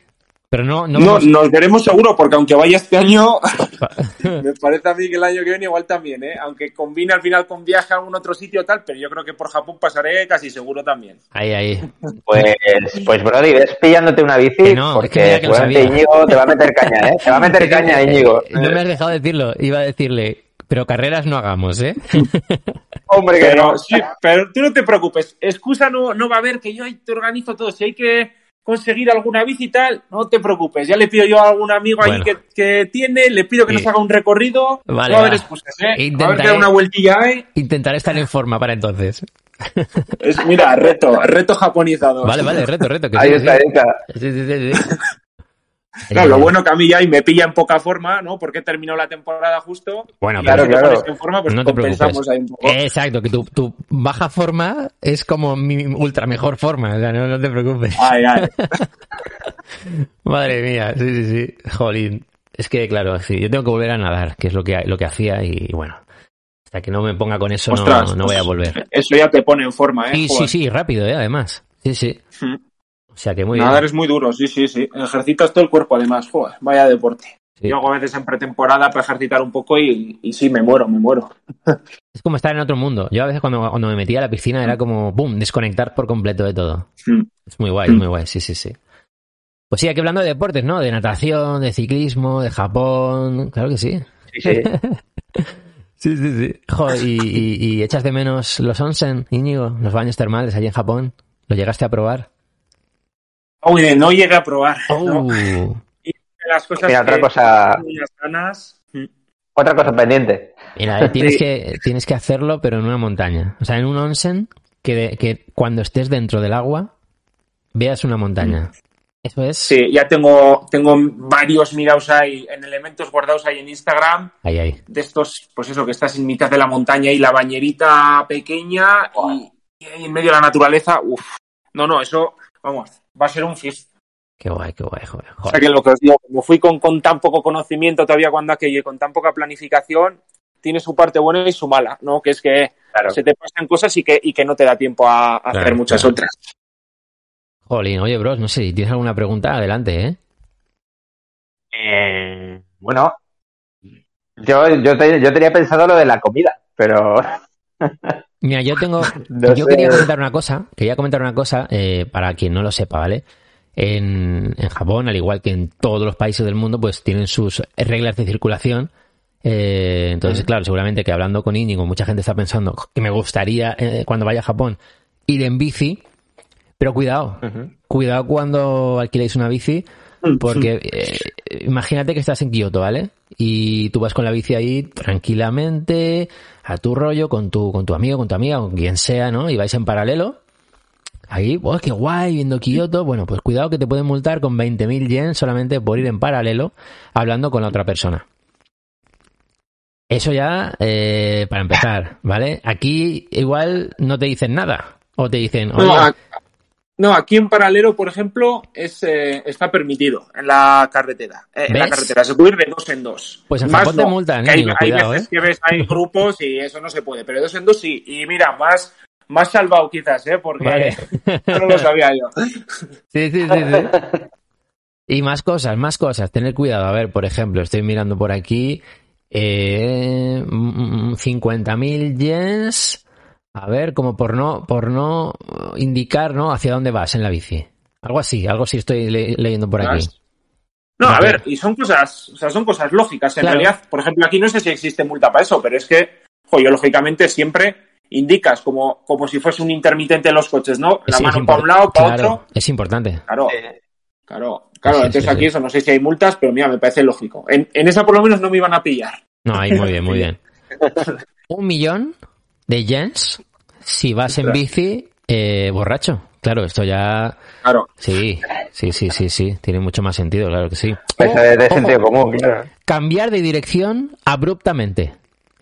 Pero no, no, No, vamos- nos veremos seguro, porque aunque vaya este año, me parece a mí que el año que viene igual también, ¿eh? Aunque combine al final con viaje a algún otro sitio tal, pero yo creo que por Japón pasaré casi seguro también. ahí, ahí. Pues, pues Brody, ves pillándote una bici no, es que porque que sabía. Íñigo te va a meter caña, ¿eh? Te va a meter caña, Íñigo. No me has dejado decirlo, iba a decirle, pero carreras no hagamos, ¿eh? Hombre, que Pero no. sí, pero tú no te preocupes, excusa no, no va a haber que yo ahí te organizo todo. Si hay que conseguir alguna bici y tal, no te preocupes. Ya le pido yo a algún amigo ahí que, que tiene, le pido que Sí. nos haga un recorrido. Vale, no va a haber excusas, ¿eh? A ver Intentaré- que da una vueltilla ahí. Intentaré estar en forma para entonces. Es, mira, reto, reto japonizado. Vale, vale, reto, reto. Que Ahí sí, está, ahí sí. está. Sí, sí, sí, sí. Claro, lo bueno que a mí ya y me pilla en poca forma, ¿no? Porque he terminado la temporada justo. Bueno, claro, claro. en forma, pues no te preocupes. ahí un poco. Exacto, que tu, tu baja forma es como mi ultra mejor forma, o sea, no, no te preocupes. Ay, ay. Madre mía, sí, sí, sí. Jolín. Es que, claro, sí, yo tengo que volver a nadar, que es lo que, lo que hacía y bueno. Hasta que no me ponga con eso no, Ostras, no voy a volver. Eso ya te pone en forma, ¿eh? Sí, Joder. sí, rápido, ¿eh? Además. Sí, sí. Mm. O sea que muy Nadar bien. es muy duro, sí, sí, sí. Ejercitas todo el cuerpo además, joder, vaya deporte. Sí. Yo hago a veces en pretemporada para ejercitar un poco y, y sí, me muero, me muero. Es como estar en otro mundo. Yo a veces cuando, cuando me metía a la piscina era como, ¡pum!, desconectar por completo de todo. Mm. Es muy guay, es muy guay, sí, sí, sí. Pues sí, aquí hablando de deportes, ¿no? De natación, de ciclismo, de Japón, claro que sí. Sí, sí. Sí, sí, sí. Joder, y, y- y echas de menos los onsen, Íñigo, los baños termales allí en Japón. ¿Lo llegaste a probar? Uy, no llegué a probar. ¿no? Oh, De las cosas Mira, otra que cosa-. Mm. Otra cosa pendiente. Mira, eh, tienes, Sí. que, tienes que hacerlo, pero en una montaña. O sea, en un onsen que, que cuando estés dentro del agua veas una montaña. Eso es. Sí, ya tengo, tengo varios mirados ahí en elementos guardados ahí en Instagram. Ahí, ahí. de estos, pues eso, que estás en mitad de la montaña y la bañerita pequeña y, y ahí en medio de la naturaleza, uff. No, no, eso, vamos, va a ser un fiesta. Qué guay, qué guay, joder. O sea que lo que os digo, como fui con, con tan poco conocimiento todavía cuando aquello y con tan poca planificación, tiene su parte buena y su mala, ¿no? Que es que Claro. se te pasan cosas y que, y que no te da tiempo a, a hacer muchas claro. otras. Jolín, oye, bros, no sé, si tienes alguna pregunta, adelante, ¿eh? Eh, bueno, yo, yo, te- yo tenía pensado lo de la comida, pero Mira, yo tengo. No yo sé. quería comentar una cosa. Quería comentar una cosa eh, para quien no lo sepa, ¿vale? En, en Japón, al igual que en todos los países del mundo, pues tienen sus reglas de circulación. Eh, entonces, claro, seguramente que hablando con Íñigo, mucha gente está pensando que me gustaría, eh, cuando vaya a Japón, ir en bici. Pero cuidado, cuidado cuando alquiléis una bici, porque eh, imagínate que estás en Kioto, ¿vale? Y tú vas con la bici ahí tranquilamente, a tu rollo, con tu, con tu amigo, con tu amiga, con quien sea, ¿no? Y vais en paralelo. Ahí, pues qué guay, viendo Kioto. Bueno, pues cuidado que te pueden multar con 20.000 yen solamente por ir en paralelo hablando con la otra persona. Eso ya, eh, para empezar, ¿vale? Aquí igual no te dicen nada. O te dicen, oye, No, no, aquí en paralelo, por ejemplo, es, eh, está permitido en la carretera. Eh, en la carretera se puede ir de dos en dos. Pues en Más Japón te no, multan, que hay, hay cuidado, veces ¿eh? que ves, hay grupos y eso no se puede, pero de dos en dos sí. Y mira, más, más salvado quizás, ¿eh? Porque Vale. no lo sabía yo. Sí, sí, sí, sí. Y más cosas, más cosas. Tener cuidado. A ver, por ejemplo, estoy mirando por aquí. Eh, mm, 50.000 yens. A ver, como por no, por no indicar, ¿no? Hacia dónde vas en la bici. Algo así, algo así estoy le- leyendo por aquí. No, a ver, y son cosas, o sea, son cosas lógicas. En Claro. realidad, por ejemplo, aquí no sé si existe multa para eso, pero es que, jo, yo lógicamente siempre indicas como, como si fuese un intermitente en los coches, ¿no? La mano para un lado, para claro, otro. Es importante. Claro, Eh, claro, claro. Sí, entonces sí, aquí sí. eso, no sé si hay multas, pero mira, me parece lógico. En, en esa por lo menos no me iban a pillar. No, ahí muy bien, muy bien. Un millón de yens si vas en bici eh, borracho. Claro, esto ya. Claro. Sí, sí, sí, sí, sí. Tiene mucho más sentido, claro que sí. Eso es de Ojo, sentido común, claro. Cambiar de dirección abruptamente.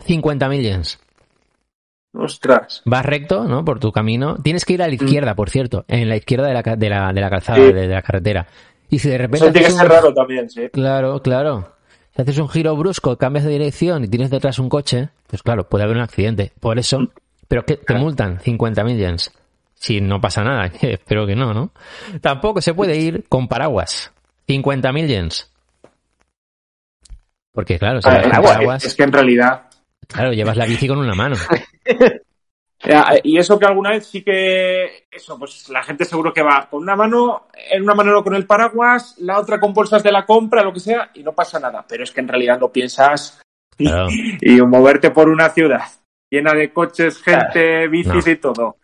50.000 yens. Ostras. Vas recto, ¿no? Por tu camino. Tienes que ir a la izquierda, por cierto. En la izquierda de la, de la, de la calzada, Sí. de, de la carretera. Y si de repente. Eso tiene que ser un- raro también, sí. Claro, claro. Si haces un giro brusco, cambias de dirección y tienes detrás un coche, pues claro, puede haber un accidente. Por eso, Pero que te multan 50.000 yens. Si no pasa nada, que espero que no, ¿no? Tampoco se puede ir con paraguas. 50.000 yens. Porque claro, si Ah, vas con agua, paraguas, Es que en realidad. claro, llevas la bici con una mano. Y eso que alguna vez sí que. Eso, pues la gente seguro que va con una mano, en una mano con el paraguas, la otra con bolsas de la compra, lo que sea, y no pasa nada. Pero es que en realidad lo piensas y moverte por una ciudad llena de coches, gente, bicis No. y todo.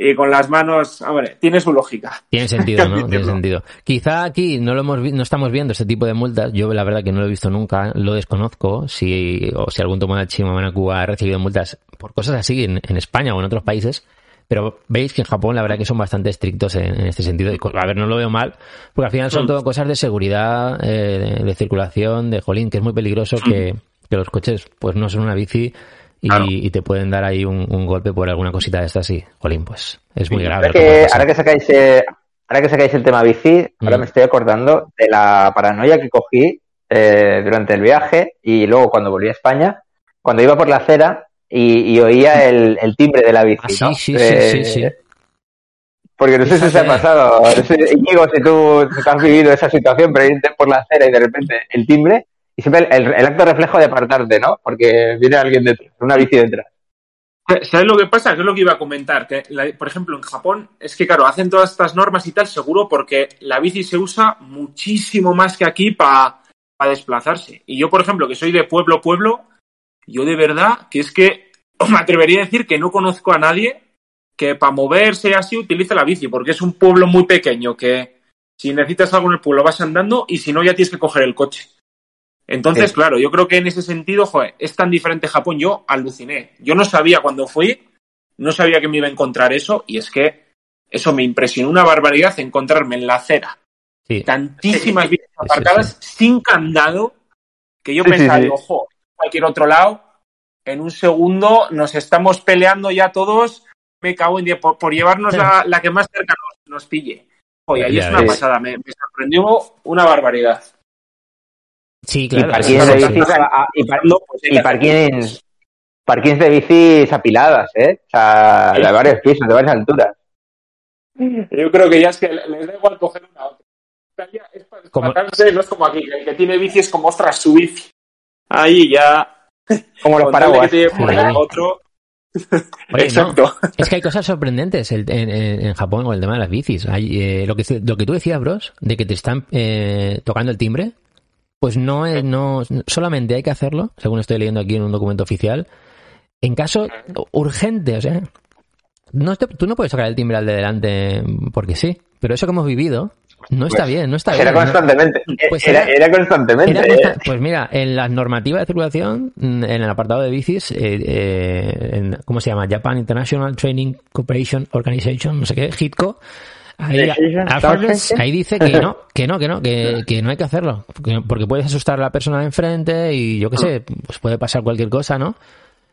Y con las manos, hombre, tiene su lógica. Tiene sentido, ¿no? Tiene sentido. Quizá aquí no lo hemos no estamos viendo este tipo de multas. Yo la verdad que no lo he visto nunca, lo desconozco. Si o si algún Tomodachi Mamanaku ha recibido multas por cosas así en, en España o en otros países. Pero veis que en Japón la verdad que son bastante estrictos en, en este sentido. A ver, no lo veo mal, porque al final son Mm. todo cosas de seguridad, eh, de, de circulación, de jolín, que es muy peligroso que, que los coches pues no son una bici y, Claro. y te pueden dar ahí un, un golpe por alguna cosita de estas y, jolín, pues es muy grave. Ahora que ahora sacáis, eh, ahora que sacáis el tema bici, ahora Mm. me estoy acordando de la paranoia que cogí eh, durante el viaje y luego cuando volví a España, cuando iba por la acera y, y oía el, el timbre de la bici. Ah, sí, ¿no? sí, sí, sí, sí. Porque no sé si se ha pasado, no sé, tú, si tú has vivido esa situación, pero irte por la acera y de repente el timbre y siempre el, acto reflejo de apartarte, ¿no? Porque viene alguien detrás, una bici detrás. ¿Sabes lo que pasa? Que es lo que iba a comentar. Que, por ejemplo, en Japón, es que, claro, hacen todas estas normas y tal, seguro, porque la bici se usa muchísimo más que aquí para desplazarse. Y yo, por ejemplo, que soy de pueblo, pueblo, yo de verdad que es que me atrevería a decir que no conozco a nadie que para moverse así utilice la bici, porque es un pueblo muy pequeño que si necesitas algo en el pueblo vas andando y si no ya tienes que coger el coche. Entonces, Sí. claro, yo creo que en ese sentido, joder, es tan diferente Japón. Yo aluciné. Yo no sabía cuando fui, no sabía que me iba a encontrar eso, y es que eso me impresionó una barbaridad encontrarme en la acera Sí. tantísimas bicis aparcadas sin candado que yo pensaba, ojo, en cualquier otro lado, en un segundo nos estamos peleando ya todos, me cago en diez, por, por llevarnos la, la que más cerca nos, nos pille. Oye, Ya es una pasada, me, me sorprendió una barbaridad. Sí, claro. y parkings eso de sí. bicis, a- a- y, par- No, pues, y parkings, parkings de bicis apiladas, ¿eh? O sea, de varios pisos, de varias alturas. Yo creo que ya es que les da igual coger una otra. Italia es para Como- desplazarse, no es como aquí, el que tiene bici es como, ostras, su bici. Ahí ya... Como los que paraguas. te otro... Oye, no, Exacto. es que hay cosas sorprendentes en- en Japón con el tema de las bicis. Hay, eh, lo, que, lo que tú decías, bros, de que te están eh, tocando el timbre, pues no es, no, solamente hay que hacerlo, según estoy leyendo aquí en un documento oficial, en caso urgente, o sea, no te- tú no puedes tocar el timbre al de delante porque sí, pero eso que hemos vivido no está Pues, bien, no está Era bien. ¿no? constantemente. Pues era, era- era constantemente. Era ¿eh? pues mira, en las normativas de circulación, mm, en el apartado de bicis, eh, eh, en- ¿cómo se llama? Japan International Training Cooperation Organization, no sé qué, HITCO. Ahí, ahí dice que no, que no, que no, que, que no hay que hacerlo. que- Porque puedes asustar a la persona de enfrente y yo qué sé, pues puede pasar cualquier cosa, ¿no?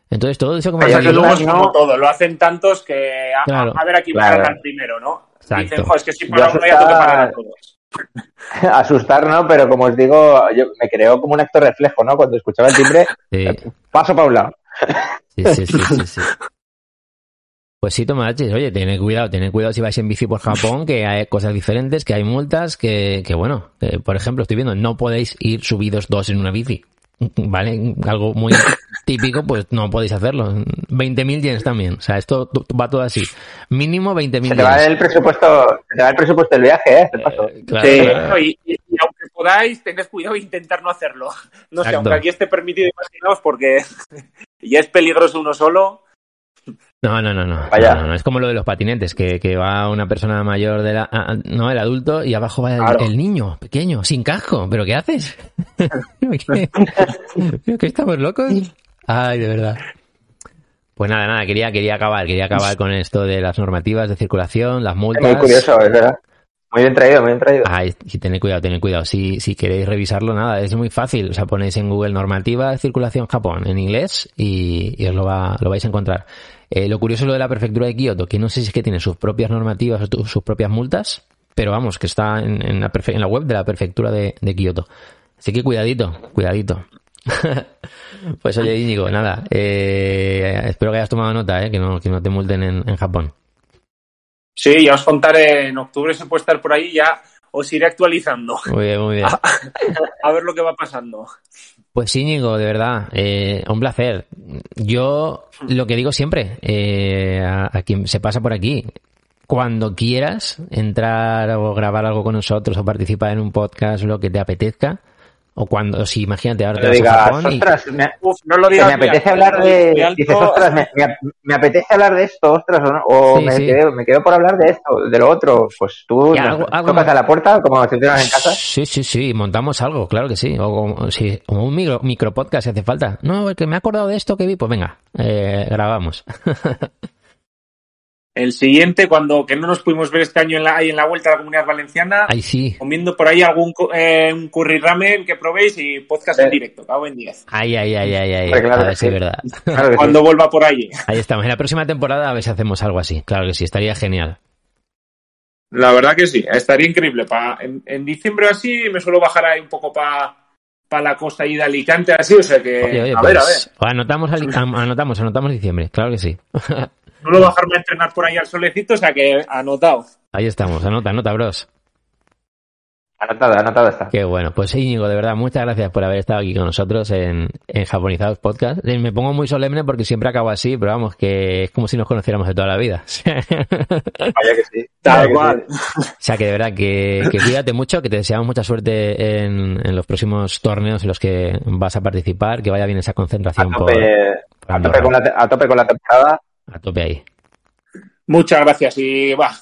Entonces todo eso como que luego no- es como todo, lo hacen tantos que a, Claro. a ver a quién Claro. primero, ¿no? Exacto. Dicen, "Jo, es que si para uno ya tengo que parar a asustar- todos. Asustar, ¿no? Pero como os digo, yo me creó como un acto reflejo, ¿no? Cuando escuchaba el timbre, Sí, paso para un lado. sí, sí, sí, sí, sí. Pues sí, Tomachis, oye, tened cuidado, tened cuidado si vais en bici por Japón, que hay cosas diferentes, que hay multas, que, que bueno, que, por ejemplo, estoy viendo, no podéis ir subidos dos en una bici, ¿vale? Algo muy típico, pues no podéis hacerlo. 20.000 yens también, o sea, esto va todo así. Mínimo 20.000 Se te va yens. el presupuesto, se te va el presupuesto del viaje, ¿eh? Claro, Sí, claro. y, y- y aunque podáis, tened cuidado e intentar no hacerlo. No sé, Exacto. aunque aquí esté permitido, imaginaos, porque ya es peligroso uno solo. No, no, no, no. Vaya. No, no. Es como lo de los patinetes, que, que va una persona mayor de la, ah, ah, no, el adulto, y abajo va el, Claro. el niño, pequeño, sin casco. ¿Pero qué haces? ¿Qué, ¿Qué estamos locos? Ay, de verdad. Pues nada, nada, quería, quería acabar, quería acabar con esto de las normativas de circulación, las Es multas. muy curioso, es verdad. Muy bien traído, muy bien traído. Ay, y tened cuidado, tened cuidado. Si, si queréis revisarlo, nada, es muy fácil. O sea, ponéis en Google normativa de circulación Japón en inglés y, y os lo, va, lo vais a encontrar. Eh, lo curioso es lo de la prefectura de Kioto, que no sé si es que tiene sus propias normativas o sus propias multas, pero vamos, que está en, en la, perfe- en la web de la prefectura de, de Kioto. Así que cuidadito, cuidadito. pues oye, Íñigo, nada. eh, espero que hayas tomado nota, eh, que, no, que no te multen en, en Japón. Sí, ya os contaré. En octubre se puede estar por ahí. Ya os iré actualizando. Muy bien, muy bien. A ver lo que va pasando. Pues Íñigo, de verdad, eh, un placer. Yo lo que digo siempre, eh, a, a quien se pasa por aquí, cuando quieras entrar o grabar algo con nosotros o participar en un podcast, lo que te apetezca, o cuando, si imagínate, ahora te vas a digas, Japón y... ostras, me, Uf, no lo digas. me apetece mira, hablar de. alto. Dices, ostras, me, me- me apetece hablar de esto, ostras, o, no, o Sí, me, sí. Quedo, me quedo por hablar de esto, de lo otro. Pues tú Ya, algo- algo tocas más. a la puerta, como si estuvieras en casa. Sí, sí, sí, montamos algo, claro que sí. O, o- sí, o un micro, micro podcast si hace falta. No, el que me he acordado de esto que vi, pues venga, eh, grabamos. El siguiente, cuando que no nos pudimos ver este año en la, ahí en la vuelta a la comunidad valenciana, Ahí sí. comiendo por ahí algún eh, un curry ramen que probéis y podcast en directo, cago en 10. Ay, ay, ay, ay, ay. Claro a ver que si es sí. verdad. Claro que sí. Cuando vuelva por ahí. Ahí estamos. En la próxima temporada a ver si hacemos algo así. Claro que sí, estaría genial. La verdad que sí, estaría increíble. Pa, en, en diciembre así me suelo bajar ahí un poco para la costa ahí de Alicante, así, o sea que... Oye, oye, a pues, ver, a ver. Anotamos, anotamos, anotamos diciembre. Claro que sí. Suelo bajarme a entrenar por ahí al solecito, o sea que anotado. Ahí estamos. Anota, anota, bros. Anotado, anotado está. Qué bueno. Pues Íñigo, de verdad, muchas gracias por haber estado aquí con nosotros en, en Japonizados Podcast. Me pongo muy solemne porque siempre acabo así, pero vamos, que es como si nos conociéramos de toda la vida. Vaya que sí. Tal cual. O sea que de verdad que, que cuídate mucho, que te deseamos mucha suerte en, en los próximos torneos en los que vas a participar, que vaya bien esa A concentración por, tope, por a, tope con la, a tope con la temporada. A tope ahí. Muchas gracias y va,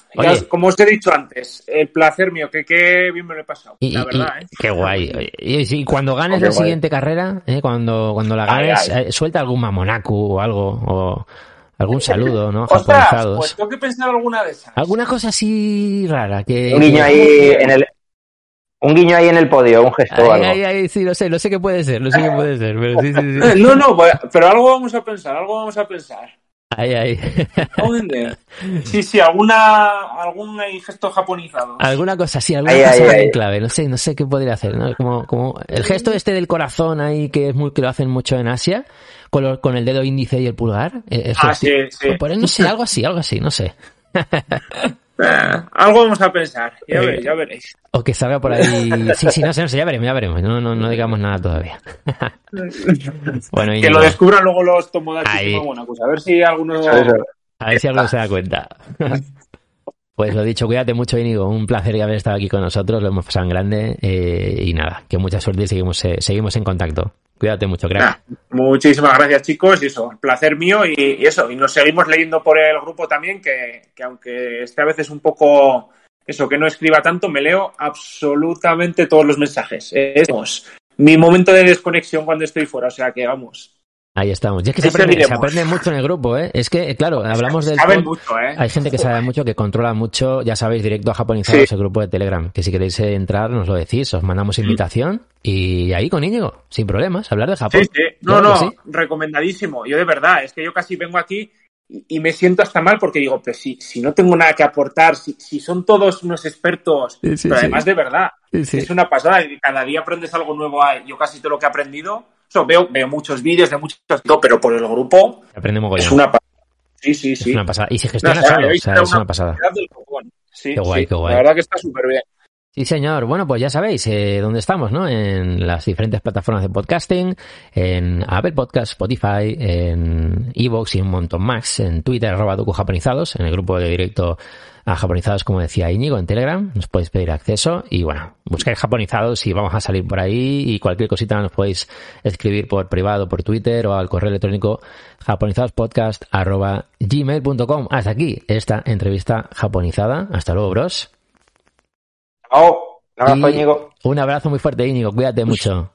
como os he dicho antes, el placer mío, que qué bien me lo he pasado, Y, la verdad, y- ¿eh? Qué guay. Y, cuando ganes la guay. siguiente carrera, eh, cuando, cuando la ganes, ay. eh, suelta algún mamonaku o algo, o algún saludo, ¿no? Ostras, Japonizados. pues tengo que pensar alguna de esas. Alguna cosa así rara que... Un guiño ahí en el. Un guiño ahí en el podio, un gesto o algo. ay, ay, sí, lo sé, lo sé que puede ser, lo sé que puede ser, pero sí, sí, sí. No, no, pues- pero algo vamos a pensar, algo vamos a pensar. Ay, ay. Joder. Sí, sí, alguna, algún ahí gesto japonizado. Alguna cosa así, alguna cosa ay. clave, no sé, no sé qué podría hacer, ¿no? Como, como el gesto este del corazón ahí que es muy, que lo hacen mucho en Asia, con, lo- con el dedo índice y el pulgar. eh, el Ah, sí, sí. Por ahí, no sé, algo así, algo así, no sé. Eh, algo vamos a pensar, ya Eh, veréis, ya veréis. O que salga por ahí. Sí, sí, no sé, no sé, ya veremos, ya veremos. No, no, no digamos nada todavía. bueno, Que lo descubran luego los tomodachis Ahí. y Mamonakus, a ver si alguno... A ver si alguno se da cuenta. Pues lo dicho, cuídate mucho, Íñigo. Un placer haber estado aquí con nosotros, lo hemos pasado en grande. eh, y nada, que mucha suerte y seguimos, eh, seguimos en contacto. Cuídate mucho, crack. Nah, muchísimas gracias chicos y eso, placer mío y, eso, y nos seguimos leyendo por el grupo también, que, que aunque esté a veces un poco eso, que no escriba tanto, me leo absolutamente todos los mensajes. Es vamos, mi momento de desconexión cuando estoy fuera, o sea que vamos. Ahí estamos. Y es que se aprende, se seguiremos. aprende mucho en el grupo, ¿eh? Es que, claro, hablamos del Saben mucho, ¿eh? Hay gente que sabe mucho, que controla mucho, ya sabéis, directo a Japonizados, Sí. el grupo de Telegram, que si queréis entrar nos lo decís, os mandamos invitación y ahí con Íñigo, sin problemas, hablar de Japón. Sí, sí. No, Claro no, sí. recomendadísimo. Yo de verdad, es que yo casi vengo aquí y, y me siento hasta mal porque digo, pues si, si no tengo nada que aportar, si, si son todos unos expertos, Sí, sí, pero sí. además de verdad, Sí, sí. es una pasada y cada día aprendes algo nuevo. Yo casi todo lo que he aprendido, veo, veo muchos vídeos de muchos, pero por el grupo Aprende mogollón. es una pasada. Sí, sí, Es sí. una pasada. Y si No, gestiona o sea, solo, o sea, es una pasada. del copón. Sí, Qué guay, sí, qué guay. La verdad que está súper bien. Sí, señor. Bueno, pues ya sabéis eh, dónde estamos, ¿no? En las diferentes plataformas de podcasting, en Apple Podcast, Spotify, en Evox y un montón más, en Twitter, arroba Japonizados, en el grupo de directo a Japonizados, como decía Íñigo, en Telegram, nos podéis pedir acceso y bueno, buscáis Japonizados y vamos a salir por ahí y cualquier cosita nos podéis escribir por privado, por Twitter o al correo electrónico japonizadospodcast arroba gmail.com. Hasta aquí esta entrevista japonizada. Hasta luego, bros. Chao. Un abrazo, Íñigo. Un abrazo muy fuerte, Íñigo. Cuídate mucho.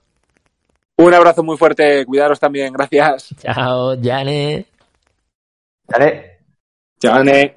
Un abrazo muy fuerte, cuidaros también, gracias. Chao, Jane. Dale. Chao, Ane.